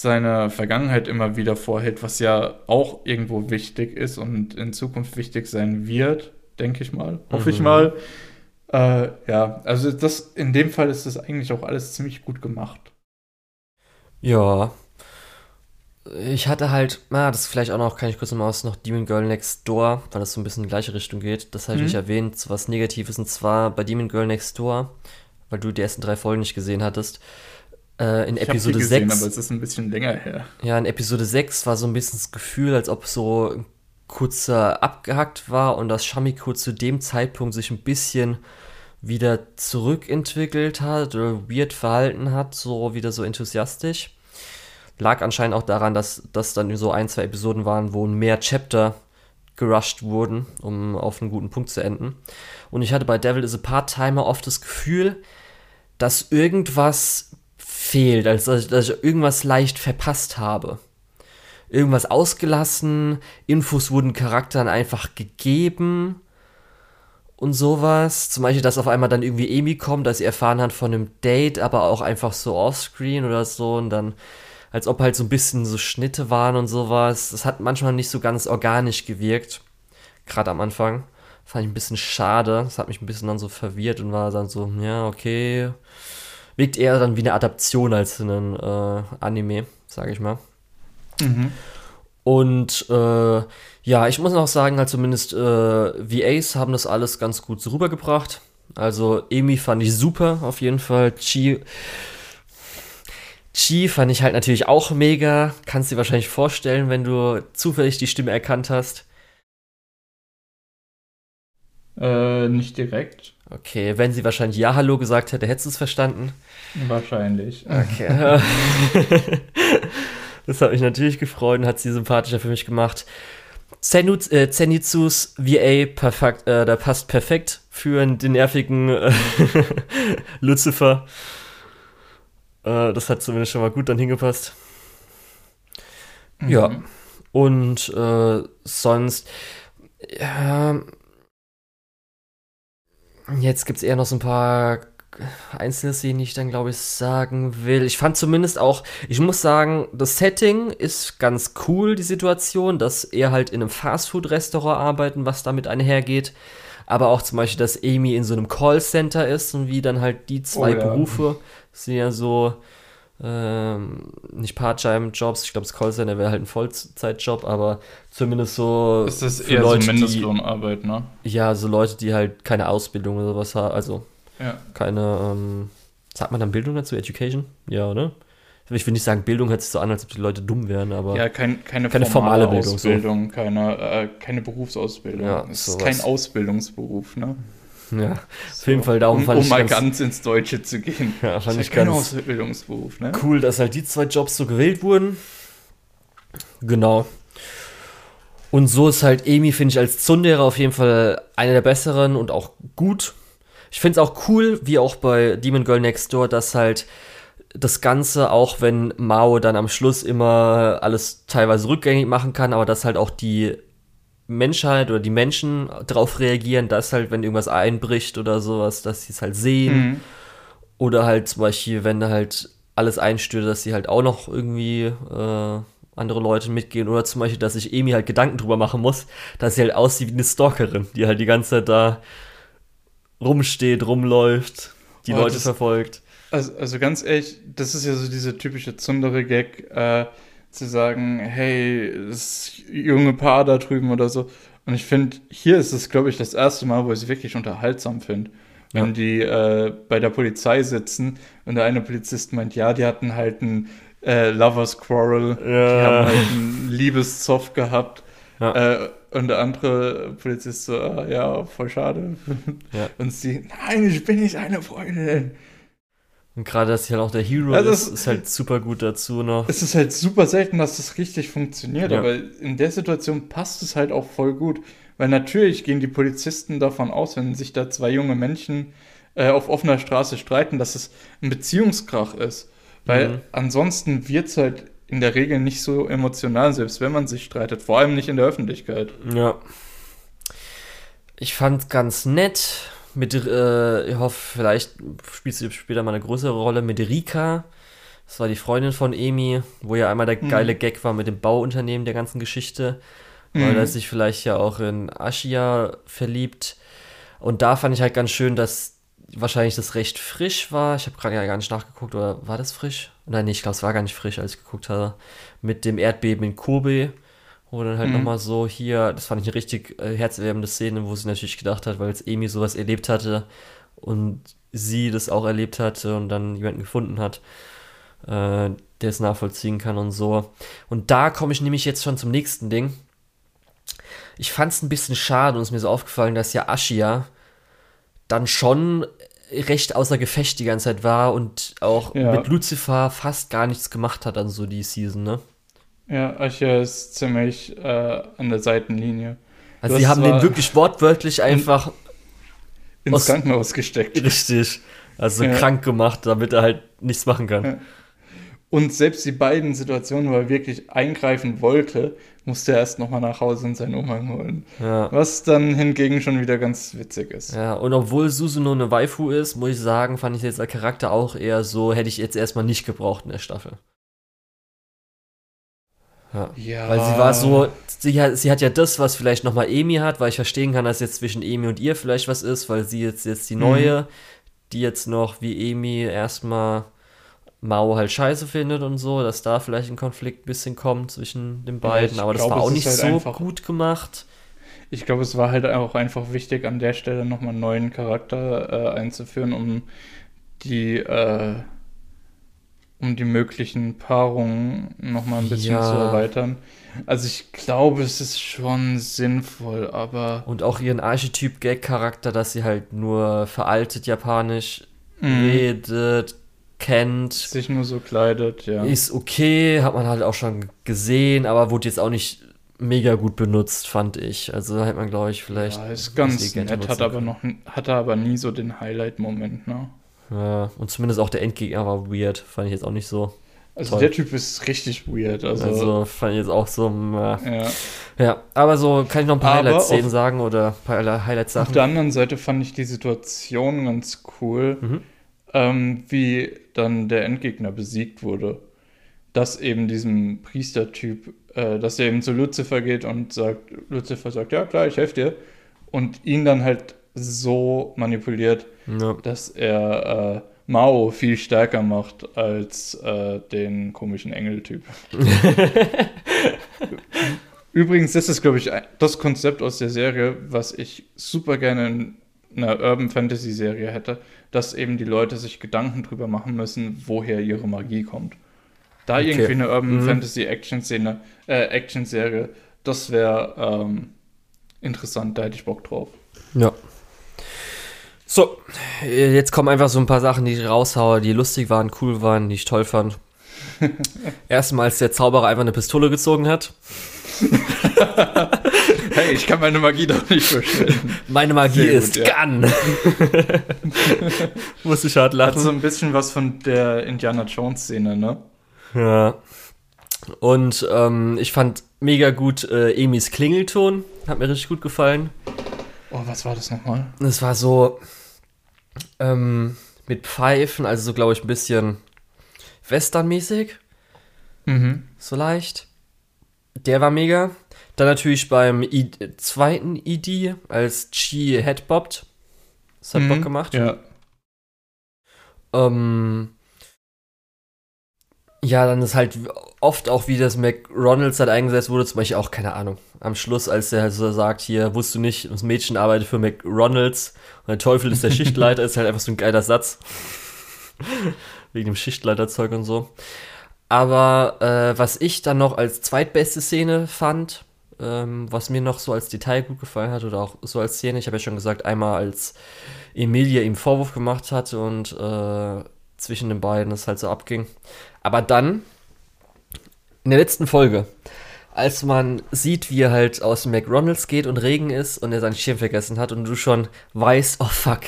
seine Vergangenheit immer wieder vorhält, was ja auch irgendwo wichtig ist und in Zukunft wichtig sein wird, denke ich mal, hoffe mhm. ich mal. Äh, ja, also das in dem Fall ist das eigentlich auch alles ziemlich gut gemacht. Ja. Ich hatte halt, ah, das vielleicht auch noch, kann ich kurz nochmal aus, noch Demon Girl Next Door, weil das so ein bisschen in die gleiche Richtung geht. Das habe ich mhm. nicht erwähnt, so was Negatives, und zwar bei Demon Girl Next Door, weil du die ersten drei Folgen nicht gesehen hattest äh, in ich Episode gesehen, 6. aber es ist ein bisschen länger her. Ja, in Episode 6 war so ein bisschen das Gefühl, als ob so kurzer abgehackt war und dass Shamiko zu dem Zeitpunkt sich ein bisschen wieder zurückentwickelt hat oder weird verhalten hat, so wieder so enthusiastisch. Lag anscheinend auch daran, dass das dann so ein, zwei Episoden waren, wo mehr Chapter gerusht wurden, um auf einen guten Punkt zu enden. Und ich hatte bei Devil is a Part-Timer oft das Gefühl, dass irgendwas fehlt, als dass ich irgendwas leicht verpasst habe. irgendwas ausgelassen, Infos wurden Charakteren einfach gegeben und sowas. Zum Beispiel, dass auf einmal dann irgendwie Amy kommt, dass sie erfahren hat von einem Date, aber auch einfach so offscreen oder so und dann als ob halt so ein bisschen so Schnitte waren und sowas. Das hat manchmal nicht so ganz organisch gewirkt, gerade am Anfang. Fand ich ein bisschen schade. Das hat mich ein bisschen dann so verwirrt und war dann so, ja, okay. Wirkt eher dann wie eine Adaption als ein äh, Anime, sage ich mal. Mhm. Und äh, ja, ich muss noch sagen, halt zumindest äh, VAs haben das alles ganz gut so rübergebracht. Also Emi fand ich super, auf jeden Fall. Chi, Chi fand ich halt natürlich auch mega. Kannst du dir wahrscheinlich vorstellen, wenn du zufällig die Stimme erkannt hast. Äh, nicht direkt. Okay, wenn sie wahrscheinlich Ja, Hallo gesagt hätte, hättest du es verstanden? Wahrscheinlich. Okay. das hat mich natürlich gefreut und hat sie sympathischer für mich gemacht. Zenitz, äh, Zenitsus VA perfekt, äh, da passt perfekt für den nervigen äh, Lucifer. Äh, das hat zumindest schon mal gut dann hingepasst. Mhm. Ja. Und äh, sonst, ja, Jetzt gibt es eher noch so ein paar einzelne Szenen, die ich dann, glaube ich, sagen will. Ich fand zumindest auch, ich muss sagen, das Setting ist ganz cool, die Situation, dass er halt in einem Fastfood-Restaurant arbeiten, was damit einhergeht. Aber auch zum Beispiel, dass Amy in so einem Callcenter ist und wie dann halt die zwei oh, ja. Berufe sind ja so ähm, nicht Part-Time-Jobs, ich glaube, das Callcenter wäre halt ein Vollzeitjob, aber zumindest so. Ist das eher Leute, so Mindestlohnarbeit, ne? Ja, so Leute, die halt keine Ausbildung oder sowas haben, also ja. keine, ähm, sagt man dann Bildung dazu, Education? Ja, oder? Ich will nicht sagen, Bildung hört sich so an, als ob die Leute dumm wären, aber. Ja, kein, keine, keine formale, formale Bildung, Ausbildung, so. keine, äh, keine Berufsausbildung. Ja, es ist kein Ausbildungsberuf, ne? Ja, so, auf jeden Fall darum um, fand um ich. Um mal ganz, ganz, ins Deutsche zu gehen. Ja, fand ich ganz Ausbildungsberuf, ne? Cool, dass halt die zwei Jobs so gewählt wurden. Genau. Und so ist halt Amy, finde ich, als Tsundere auf jeden Fall eine der besseren und auch gut. Ich finde es auch cool, wie auch bei Demon Girl Next Door, dass halt das Ganze, auch wenn Mao dann am Schluss immer alles teilweise rückgängig machen kann, aber dass halt auch die Menschheit oder die Menschen darauf reagieren, dass halt, wenn irgendwas einbricht oder sowas, dass sie es halt sehen. Mhm. Oder halt zum Beispiel, wenn da halt alles einstürzt, dass sie halt auch noch irgendwie äh, andere Leute mitgehen. Oder zum Beispiel, dass sich Amy halt Gedanken drüber machen muss, dass sie halt aussieht wie eine Stalkerin, die halt die ganze Zeit da rumsteht, rumläuft, die oh, Leute verfolgt. Also, also ganz ehrlich, das ist ja so dieser typische Zundere-Gag, äh, zu sagen, hey, das junge Paar da drüben oder so. Und ich finde, hier ist es, glaube ich, das erste Mal, wo ich es wirklich unterhaltsam finde. Wenn ja. die äh, bei der Polizei sitzen und der eine Polizist meint, ja, die hatten halt einen äh, Lovers Quarrel, ja. die haben halt einen Liebeszoff gehabt. Ja. Äh, und der andere Polizist so, ah, ja, voll schade. Und sie, nein, ich bin nicht eine Freundin. Und gerade, dass sie halt auch der Hero ja, ist, ist halt super gut dazu noch. Es ist halt super selten, dass das richtig funktioniert, ja. aber in der Situation passt es halt auch voll gut. Weil natürlich gehen die Polizisten davon aus, wenn sich da zwei junge Menschen äh, auf offener Straße streiten, dass es ein Beziehungskrach ist. Weil mhm. ansonsten wird es halt in der Regel nicht so emotional, selbst wenn man sich streitet. Vor allem nicht in der Öffentlichkeit. Ja. Ich fand ganz nett, mit, äh, ich hoffe, vielleicht spielt sie später mal eine größere Rolle mit Rika. Das war die Freundin von Emi, wo ja einmal der mhm. geile Gag war mit dem Bauunternehmen der ganzen Geschichte, weil mhm. er sich vielleicht ja auch in Ashia verliebt. Und da fand ich halt ganz schön, dass wahrscheinlich das recht frisch war. Ich habe gerade ja gar nicht nachgeguckt, oder war das frisch? Nein, nee, ich glaube, es war gar nicht frisch, als ich geguckt habe. Mit dem Erdbeben in Kobe wo dann halt mhm. nochmal so hier, das fand ich eine richtig äh, herzerwärmende Szene, wo sie natürlich gedacht hat, weil jetzt Amy sowas erlebt hatte und sie das auch erlebt hatte und dann jemanden gefunden hat, äh, der es nachvollziehen kann und so. Und da komme ich nämlich jetzt schon zum nächsten Ding. Ich fand es ein bisschen schade und es ist mir so aufgefallen, dass ja Ashia dann schon recht außer Gefecht die ganze Zeit war und auch ja. mit Lucifer fast gar nichts gemacht hat an so die Season, ne? Ja, Ascher ist ziemlich äh, an der Seitenlinie. Also sie haben den wirklich wortwörtlich einfach in, ins Krankenhaus gesteckt. Richtig. Also ja. krank gemacht, damit er halt nichts machen kann. Ja. Und selbst die beiden Situationen, wo er wirklich eingreifen wollte, musste er erst nochmal nach Hause und seinen Umhang holen. Ja. Was dann hingegen schon wieder ganz witzig ist. Ja, und obwohl Susuno eine Waifu ist, muss ich sagen, fand ich jetzt als Charakter auch eher so, hätte ich jetzt erstmal nicht gebraucht in der Staffel. Ja. Ja. Weil sie war so, sie hat, sie hat ja das, was vielleicht nochmal Emi hat, weil ich verstehen kann, dass jetzt zwischen Emi und ihr vielleicht was ist, weil sie jetzt, jetzt die Mhm. neue, die jetzt noch wie Emi erstmal Mao halt scheiße findet und so, dass da vielleicht ein Konflikt ein bisschen kommt zwischen den beiden, ich aber das glaub, war auch nicht halt so einfach- gut gemacht. Ich glaube, es war halt auch einfach wichtig, an der Stelle nochmal einen neuen Charakter äh, einzuführen, um die, äh, um die möglichen Paarungen nochmal ein bisschen Ja. zu erweitern. Also ich glaube, es ist schon sinnvoll, aber Und auch ihren Archetyp-Gag-Charakter, dass sie halt nur veraltet japanisch mh, redet, kennt, sich nur so kleidet, ja. ist okay, hat man halt auch schon gesehen, aber wurde jetzt auch nicht mega gut benutzt, fand ich. Also da hätte man, glaube ich, vielleicht. ja, ist ganz nett, hat aber noch, hatte aber nie so den Highlight-Moment, ne? Ja, und zumindest auch der Endgegner war weird, fand ich jetzt auch nicht so. Also Toll. der Typ ist richtig weird, also, Also, fand ich jetzt auch so. äh, ja. ja, aber so kann ich noch ein paar Highlights-Szenen sagen oder ein paar Highlights-Sachen. Auf der anderen Seite fand ich die Situation ganz cool, Mhm. ähm, wie dann der Endgegner besiegt wurde. Dass eben diesem Priestertyp, äh, dass er eben zu Lucifer geht und sagt, Lucifer sagt, ja klar, ich helfe dir. Und ihn dann halt so manipuliert, Ja. dass er äh, Mao viel stärker macht als äh, den komischen Engeltyp. Übrigens, das ist, glaube ich, das Konzept aus der Serie, was ich super gerne in einer Urban Fantasy Serie hätte, dass eben die Leute sich Gedanken drüber machen müssen, woher ihre Magie kommt. Da Okay. irgendwie eine Urban Mhm. Fantasy Action Szene, äh, Action Serie, das wäre ähm, interessant, da hätte ich Bock drauf. Ja. So, äh, jetzt kommen einfach so ein paar Sachen, die ich raushaue, die lustig waren, cool waren, die ich toll fand. Erstmal, als der Zauberer einfach eine Pistole gezogen hat. Hey, ich kann meine Magie doch nicht verstellen. Meine Magie Sehr gut, ist ja. Gun. Muss ich hart Hat lachen. so ein bisschen was von der Indiana Jones Szene, ne? Ja. Und ähm, ich fand mega gut äh, Emis Klingelton. Hat mir richtig gut gefallen. Oh, was war das nochmal? Es war so ähm, mit Pfeifen, also so, glaube ich, ein bisschen westernmäßig. Mhm. so leicht. Der war mega. Dann natürlich beim I zweiten ID, als Chi headbobbt. Das hat Bock gemacht. Ja. Ähm, ja, dann ist halt oft auch, wie das McRonalds halt eingesetzt wurde, zum Beispiel auch, keine Ahnung, am Schluss, als der halt so sagt, hier, wusstest du nicht, das Mädchen arbeitet für McRonalds und der Teufel ist der Schichtleiter, ist halt einfach so ein geiler Satz. Wegen dem Schichtleiterzeug und so. Aber äh, was ich dann noch als zweitbeste Szene fand, ähm, was mir noch so als Detail gut gefallen hat oder auch so als Szene, ich habe ja schon gesagt, einmal als Emilia ihm Vorwurf gemacht hat und äh, zwischen den beiden es halt so abging. Aber dann, in der letzten Folge, als man sieht, wie er halt aus dem McDonalds geht und Regen ist und er seinen Schirm vergessen hat und du schon weißt, oh fuck,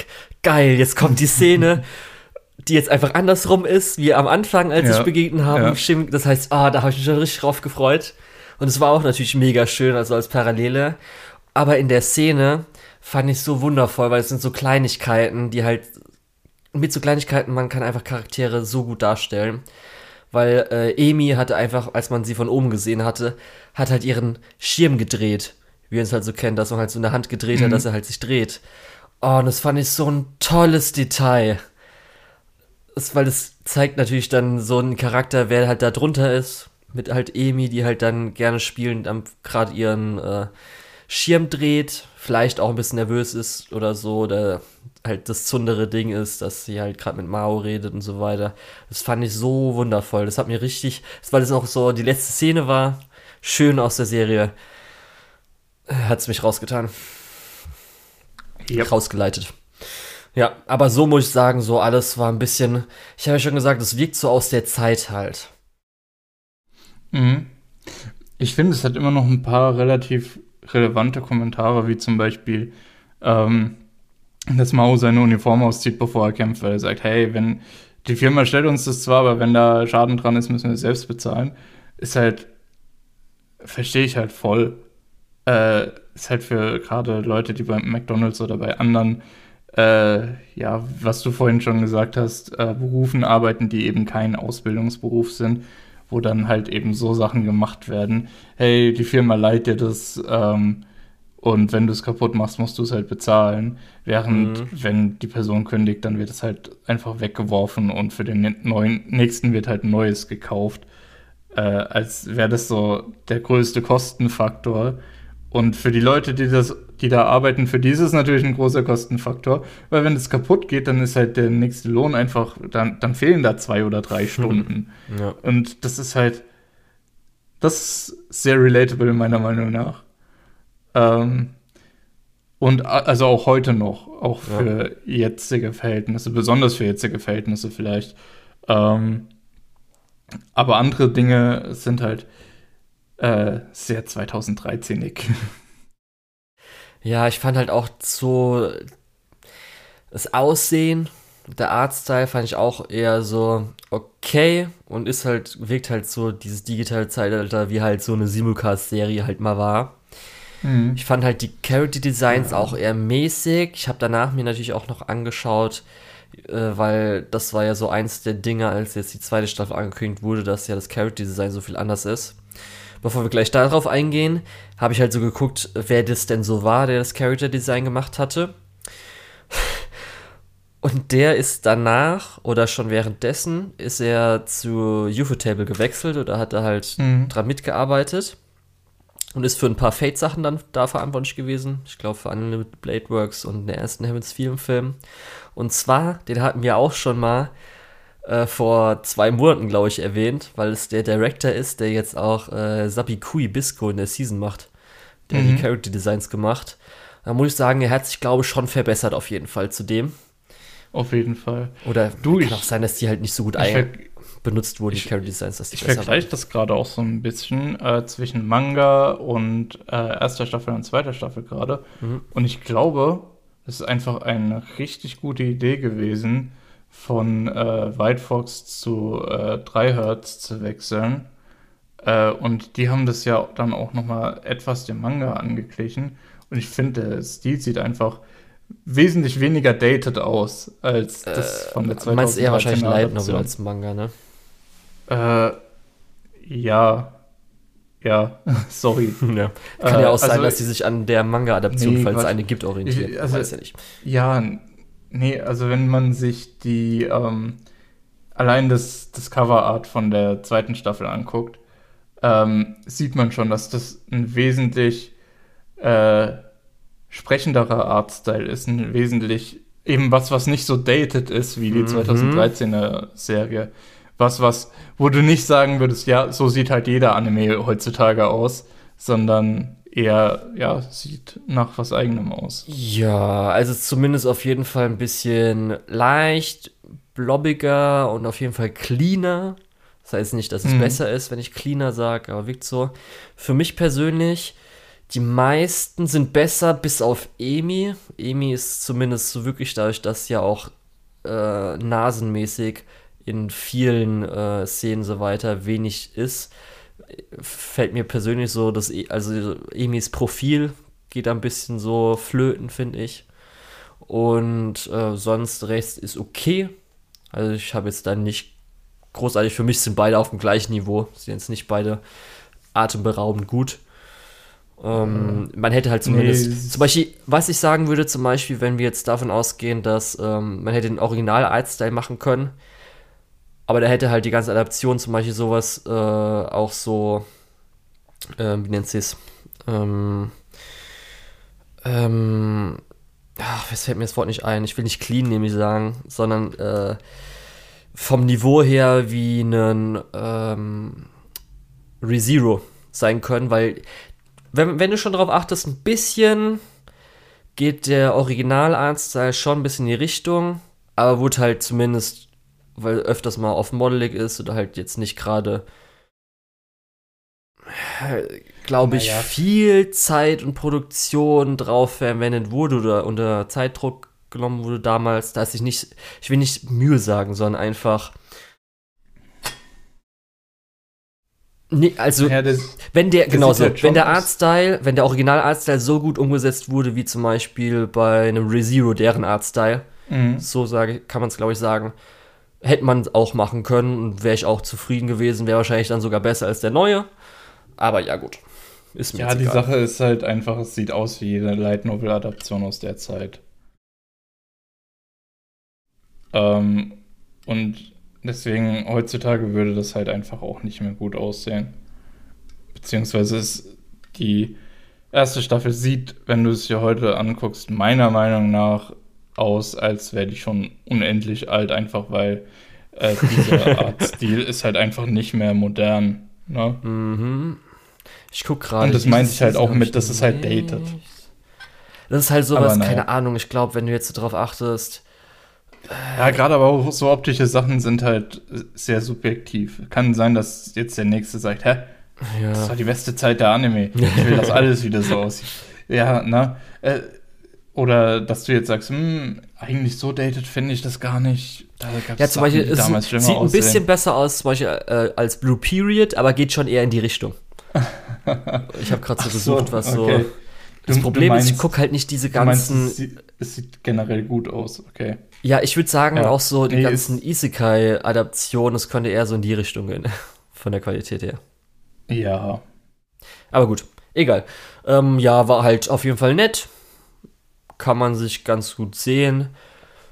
geil, jetzt kommt die Szene, die jetzt einfach andersrum ist, wie am Anfang, als Ja. sich begegnet haben. Ja. Das heißt, ah, da habe ich mich schon richtig drauf gefreut. Und es war auch natürlich mega schön, also als Parallele. Aber in der Szene fand ich so wundervoll, weil es sind so Kleinigkeiten, die halt mit so Kleinigkeiten, man kann einfach Charaktere so gut darstellen. Weil äh, Amy hatte einfach, als man sie von oben gesehen hatte, hat halt ihren Schirm gedreht. Wie man es halt so kennt, dass man halt so in der Hand gedreht hat, Mhm. dass er halt sich dreht. Oh, und das fand ich so ein tolles Detail. Das, weil es zeigt natürlich dann so einen Charakter, wer halt da drunter ist. Mit halt Amy, die halt dann gerne spielend am gerade ihren äh, Schirm dreht, vielleicht auch ein bisschen nervös ist oder so, oder halt das zundere Ding ist, dass sie halt gerade mit Mao redet und so weiter. Das fand ich so wundervoll. Das hat mir richtig, weil das auch so die letzte Szene war, schön aus der Serie, hat es mich rausgetan, Ja. rausgeleitet. Ja, aber so muss ich sagen, so alles war ein bisschen, ich habe ja schon gesagt, es wirkt so aus der Zeit halt. Mhm. Ich finde, es hat immer noch ein paar relativ relevante Kommentare, wie zum Beispiel, ähm, dass Mao seine Uniform auszieht, bevor er kämpft, weil er sagt, hey, wenn die Firma stellt uns das zwar, aber wenn da Schaden dran ist, müssen wir es selbst bezahlen. Ist halt, verstehe ich halt voll. Äh, ist halt für gerade Leute, die beim McDonalds oder bei anderen, äh, ja, was du vorhin schon gesagt hast, äh, Berufen arbeiten, die eben kein Ausbildungsberuf sind, wo dann halt eben so Sachen gemacht werden. Hey, die Firma leiht dir das, ähm, und wenn du es kaputt machst, musst du es halt bezahlen. Während, mhm. wenn die Person kündigt, dann wird es halt einfach weggeworfen und für den neuen, nächsten wird halt Neues gekauft. Äh, als wäre das so der größte Kostenfaktor. Und für die Leute, die das, die da arbeiten, für die ist es natürlich ein großer Kostenfaktor, weil wenn es kaputt geht, dann ist halt der nächste Lohn einfach, dann, dann fehlen da zwei oder drei Stunden. Ja. Und das ist halt, das ist sehr relatable meiner Meinung nach. Ähm, und also auch heute noch, auch für ja. jetzige Verhältnisse, besonders für jetzige Verhältnisse vielleicht. Ähm, aber andere Dinge sind halt äh, sehr 2013-ig. Ja, ich fand halt auch so das Aussehen, der Artstyle fand ich auch eher so okay und ist halt, wirkt halt so dieses digitale Zeitalter, wie halt so eine Simulcast-Serie halt mal war. Mhm. Ich fand halt die Character Designs ja. auch eher mäßig. Ich habe danach mir natürlich auch noch angeschaut, äh, weil das war ja so eins der Dinge, als jetzt die zweite Staffel angekündigt wurde, dass ja das Character Design so viel anders ist. Bevor wir gleich darauf eingehen, habe ich halt so geguckt, wer das denn so war, der das Character Design gemacht hatte. Und der ist danach oder schon währenddessen ist er zu Ufotable gewechselt oder hat da halt mhm. dran mitgearbeitet und ist für ein paar Fate-Sachen dann da verantwortlich gewesen. Ich glaube für Unlimited Blade Works und den ersten Heaven's Film. Und zwar, den hatten wir auch schon mal äh, vor zwei Monaten, glaube ich, erwähnt, weil es der Director ist, der jetzt auch äh, Sabi Kui Bisco in der Season macht. Der mhm. hat die Character Designs gemacht. Da muss ich sagen, er hat sich, glaube ich, schon verbessert auf jeden Fall zu dem. Auf jeden Fall. Oder du, kann ich, auch sein, dass die halt nicht so gut ein benutzt wurden, ich, die Character Designs. Dass die ich vergleiche das gerade auch so ein bisschen äh, zwischen Manga und äh, erster Staffel und zweiter Staffel gerade. Mhm. Und ich glaube, es ist einfach eine richtig gute Idee gewesen, von äh, White Fox zu äh, 3 Hertz zu wechseln. Äh, und die haben das ja dann auch nochmal etwas dem Manga angeglichen. Und ich finde, der Stil sieht einfach wesentlich weniger dated aus als das äh, von der 2013 Meinst eher wahrscheinlich Light Novel als Manga, ne? Äh, ja. Ja, sorry. ja. Kann äh, ja auch sein, also, dass sie sich an der Manga-Adaption, nee, falls es eine gibt, orientiert. Ich, also, weiß ja nicht. Ja, nee, also wenn man sich die ähm, allein das, das Coverart von der zweiten Staffel anguckt, ähm, sieht man schon, dass das ein wesentlich äh, sprechenderer Artstyle ist, ein wesentlich eben was, was nicht so dated ist wie die mhm. 2013er Serie was, was, wo du nicht sagen würdest, ja, so sieht halt jeder Anime heutzutage aus, sondern eher, ja, sieht nach was eigenem aus. Ja, also zumindest auf jeden Fall ein bisschen leicht, blobbiger und auf jeden Fall cleaner. Das heißt nicht, dass es mhm. besser ist, wenn ich cleaner sage, aber wirkt so. Für mich persönlich, die meisten sind besser, bis auf Emi. Emi ist zumindest so wirklich dadurch, dass ja auch äh, nasenmäßig in vielen äh, Szenen so weiter wenig ist, fällt mir persönlich so, dass e also Emis Profil geht ein bisschen so flöten, finde ich. Und äh, sonst Rest ist okay. Also ich habe jetzt dann nicht großartig, für mich sind beide auf dem gleichen Niveau. Sind jetzt nicht beide atemberaubend gut. Ähm, man hätte halt zumindest, nee. zum Beispiel, was ich sagen würde, zum Beispiel, wenn wir jetzt davon ausgehen, dass ähm, man hätte den Original-Artstyle machen können, aber da hätte halt die ganze Adaption zum Beispiel sowas äh, auch so, äh, wie nennt sie es? Ähm, ähm, ach, es fällt mir das Wort nicht ein. Ich will nicht clean nämlich sagen, sondern äh, vom Niveau her wie ein ähm, ReZero sein können, weil wenn, wenn du schon darauf achtest, ein bisschen geht der Original-Artstyle schon ein bisschen in die Richtung, aber wurde halt zumindest weil öfters mal auf modelig ist oder halt jetzt nicht gerade, glaube ich, naja. viel Zeit und Produktion drauf verwendet wurde oder unter Zeitdruck genommen wurde damals, da ist sich nicht, ich will nicht Mühe sagen, sondern einfach. Nee, also, Ja, das, wenn der, genau so, halt wenn der. Artstyle, wenn der Original Artstyle so gut umgesetzt wurde, wie zum Beispiel bei einem ReZero, deren Artstyle, mhm. so sage, kann man es glaube ich sagen, hätte man auch machen können und wäre ich auch zufrieden gewesen, wäre wahrscheinlich dann sogar besser als der neue. Aber ja, gut. Ist mir Ja, die egal. Sache ist halt einfach, es sieht aus wie jede Light Novel Adaption aus der Zeit. Ähm, und deswegen heutzutage würde das halt einfach auch nicht mehr gut aussehen. Beziehungsweise ist die erste Staffel sieht, wenn du es dir heute anguckst, meiner Meinung nach aus, als wäre die schon unendlich alt, einfach weil äh, dieser Artstil ist halt einfach nicht mehr modern. Ne? Mhm. Ich guck gerade. Und das meinte ich halt auch mit, dass es halt dated. Das ist halt sowas, keine Ahnung. Ich glaube, wenn du jetzt so drauf achtest, Ja, gerade aber auch so optische Sachen sind halt sehr subjektiv. Kann sein, dass jetzt der Nächste sagt, hä, das ja. war die beste Zeit der Anime. Ich will, dass alles wieder so aussieht. Ja, ne? Äh, oder dass du jetzt sagst, hm, eigentlich so dated finde ich das gar nicht. Da Ja, zum Sachen, Beispiel, es damals sieht ein aussehen. bisschen besser aus, zum Beispiel äh, als Blue Period, aber geht schon eher in die Richtung. Ich habe gerade so gesucht, was so. okay. Das Du- du Problem ist, ich meinst- gucke halt nicht diese Du meinst, ganzen. es, sieht, es sieht generell gut aus, okay. Ja, ich würde sagen, Ja. auch so die Nee, ganzen Isekai-Adaptionen, das könnte eher so in die Richtung gehen. Von der Qualität her. Ja. Aber gut, egal. Ähm, ja, war halt auf jeden Fall nett. Kann man sich ganz gut sehen.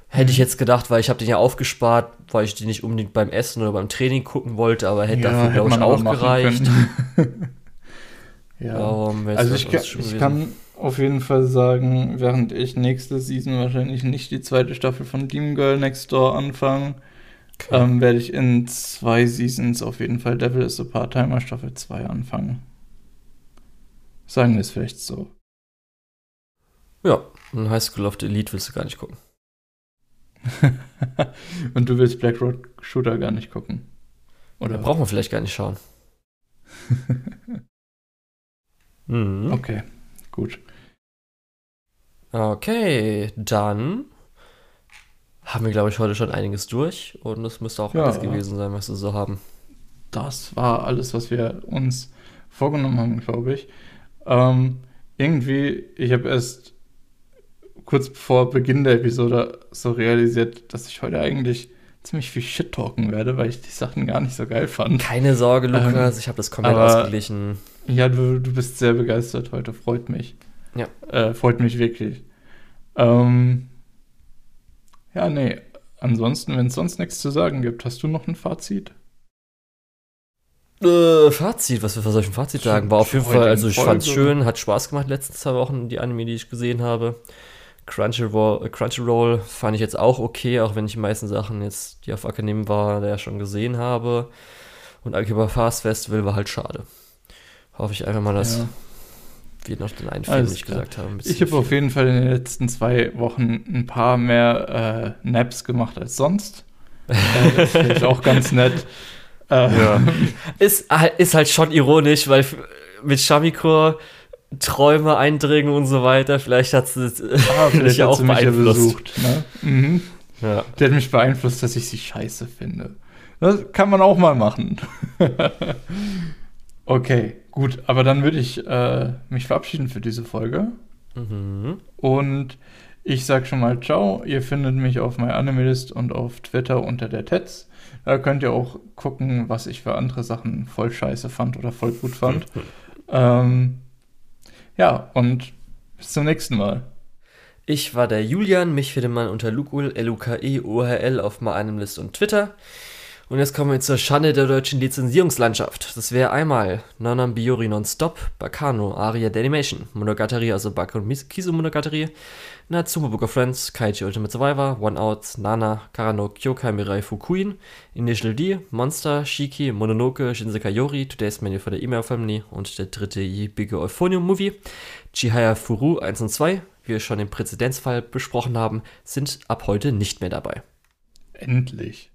Hätte ich Mhm. jetzt gedacht, weil ich habe den ja aufgespart, weil ich den nicht unbedingt beim Essen oder beim Training gucken wollte, aber hätte ja, dafür, glaube ich, auch gereicht. ja. Wär's Also ich, kann, ich kann auf jeden Fall sagen, während ich nächste Season wahrscheinlich nicht die zweite Staffel von Demon Girl Next Door anfange, ähm, werde ich in zwei Seasons auf jeden Fall Devil is a Part-Timer Staffel 2 anfangen. Sagen wir es vielleicht so. Ja, und High School of the Elite willst du gar nicht gucken. Und du willst Black Road Shooter gar nicht gucken. Oder Oder? braucht man vielleicht gar nicht schauen. mhm. Okay, gut. Okay, dann haben wir, glaube ich, heute schon einiges durch und es müsste auch Ja. alles gewesen sein, was wir so haben. Das war alles, was wir uns vorgenommen haben, glaube ich. Ähm, irgendwie, ich habe erst kurz vor Beginn der Episode so realisiert, dass ich heute eigentlich ziemlich viel Shit talken werde, weil ich die Sachen gar nicht so geil fand. Keine Sorge, Lukas, ich habe das komplett Ähm, aber- ausgeglichen. Ja, du, du bist sehr begeistert heute, freut mich. Ja. Äh, freut mich wirklich. Ähm, ja, nee. Ansonsten, wenn es sonst nichts zu sagen gibt, hast du noch ein Fazit? Äh, Fazit, was, was soll ich ein Fazit sagen? War auf jeden Fall, also ich fand's Folge. schön, hat Spaß gemacht die letzten zwei Wochen, die Anime, die ich gesehen habe. Crunchyroll, äh, Crunchyroll fand ich jetzt auch okay, auch wenn ich die meisten Sachen jetzt, die auf Akademie war, ja schon gesehen habe. Und Akiba Fast Festival war halt schade. Hoffe ich einfach mal, dass Ja. wir noch den einen Film Alles nicht klar. gesagt haben. Ich habe auf jeden Fall in den letzten zwei Wochen ein paar mehr äh, Naps gemacht als sonst. äh, das finde ich auch ganz nett. Äh, Ja. Ist, halt- ist halt schon ironisch, weil mit Shamiko Träume eindringen und so weiter, vielleicht hat es ah, vielleicht ja auch sie mich ja beeinflusst. besucht. Ne? Mhm. Ja. Der hat mich beeinflusst, dass ich sie scheiße finde. Das kann man auch mal machen. okay, gut. Aber dann würde ich äh, mich verabschieden für diese Folge. Mhm. Und ich sag schon mal ciao. Ihr findet mich auf MyAnimeList und auf Twitter unter der Tetz. Da könnt ihr auch gucken, was ich für andere Sachen voll scheiße fand oder voll gut fand. ähm, ja, und bis zum nächsten Mal. Ich war der Julian, mich findet man unter Lukul, L-U-K-E-O-H-L auf List und Twitter. Und jetzt kommen wir zur Schande der deutschen Lizenzierungslandschaft. Das wäre einmal Nanam Biori Nonstop, Bakano, Aria Animation, Monogatari, also Bak und Kisu Monogatari, Natsumo Book of Friends, Kaiji Ultimate Survivor, One Out, Nana, Karano, Kyokai Mirai Fukuin, Initial D, Monster, Shiki, Mononoke, Shinsekai Yori, Today's Menu for the Email Family und der dritte Big Euphonium Movie. Chihaya Furu 1 und 2, wie wir schon im Präzedenzfall besprochen haben, sind ab heute nicht mehr dabei. Endlich.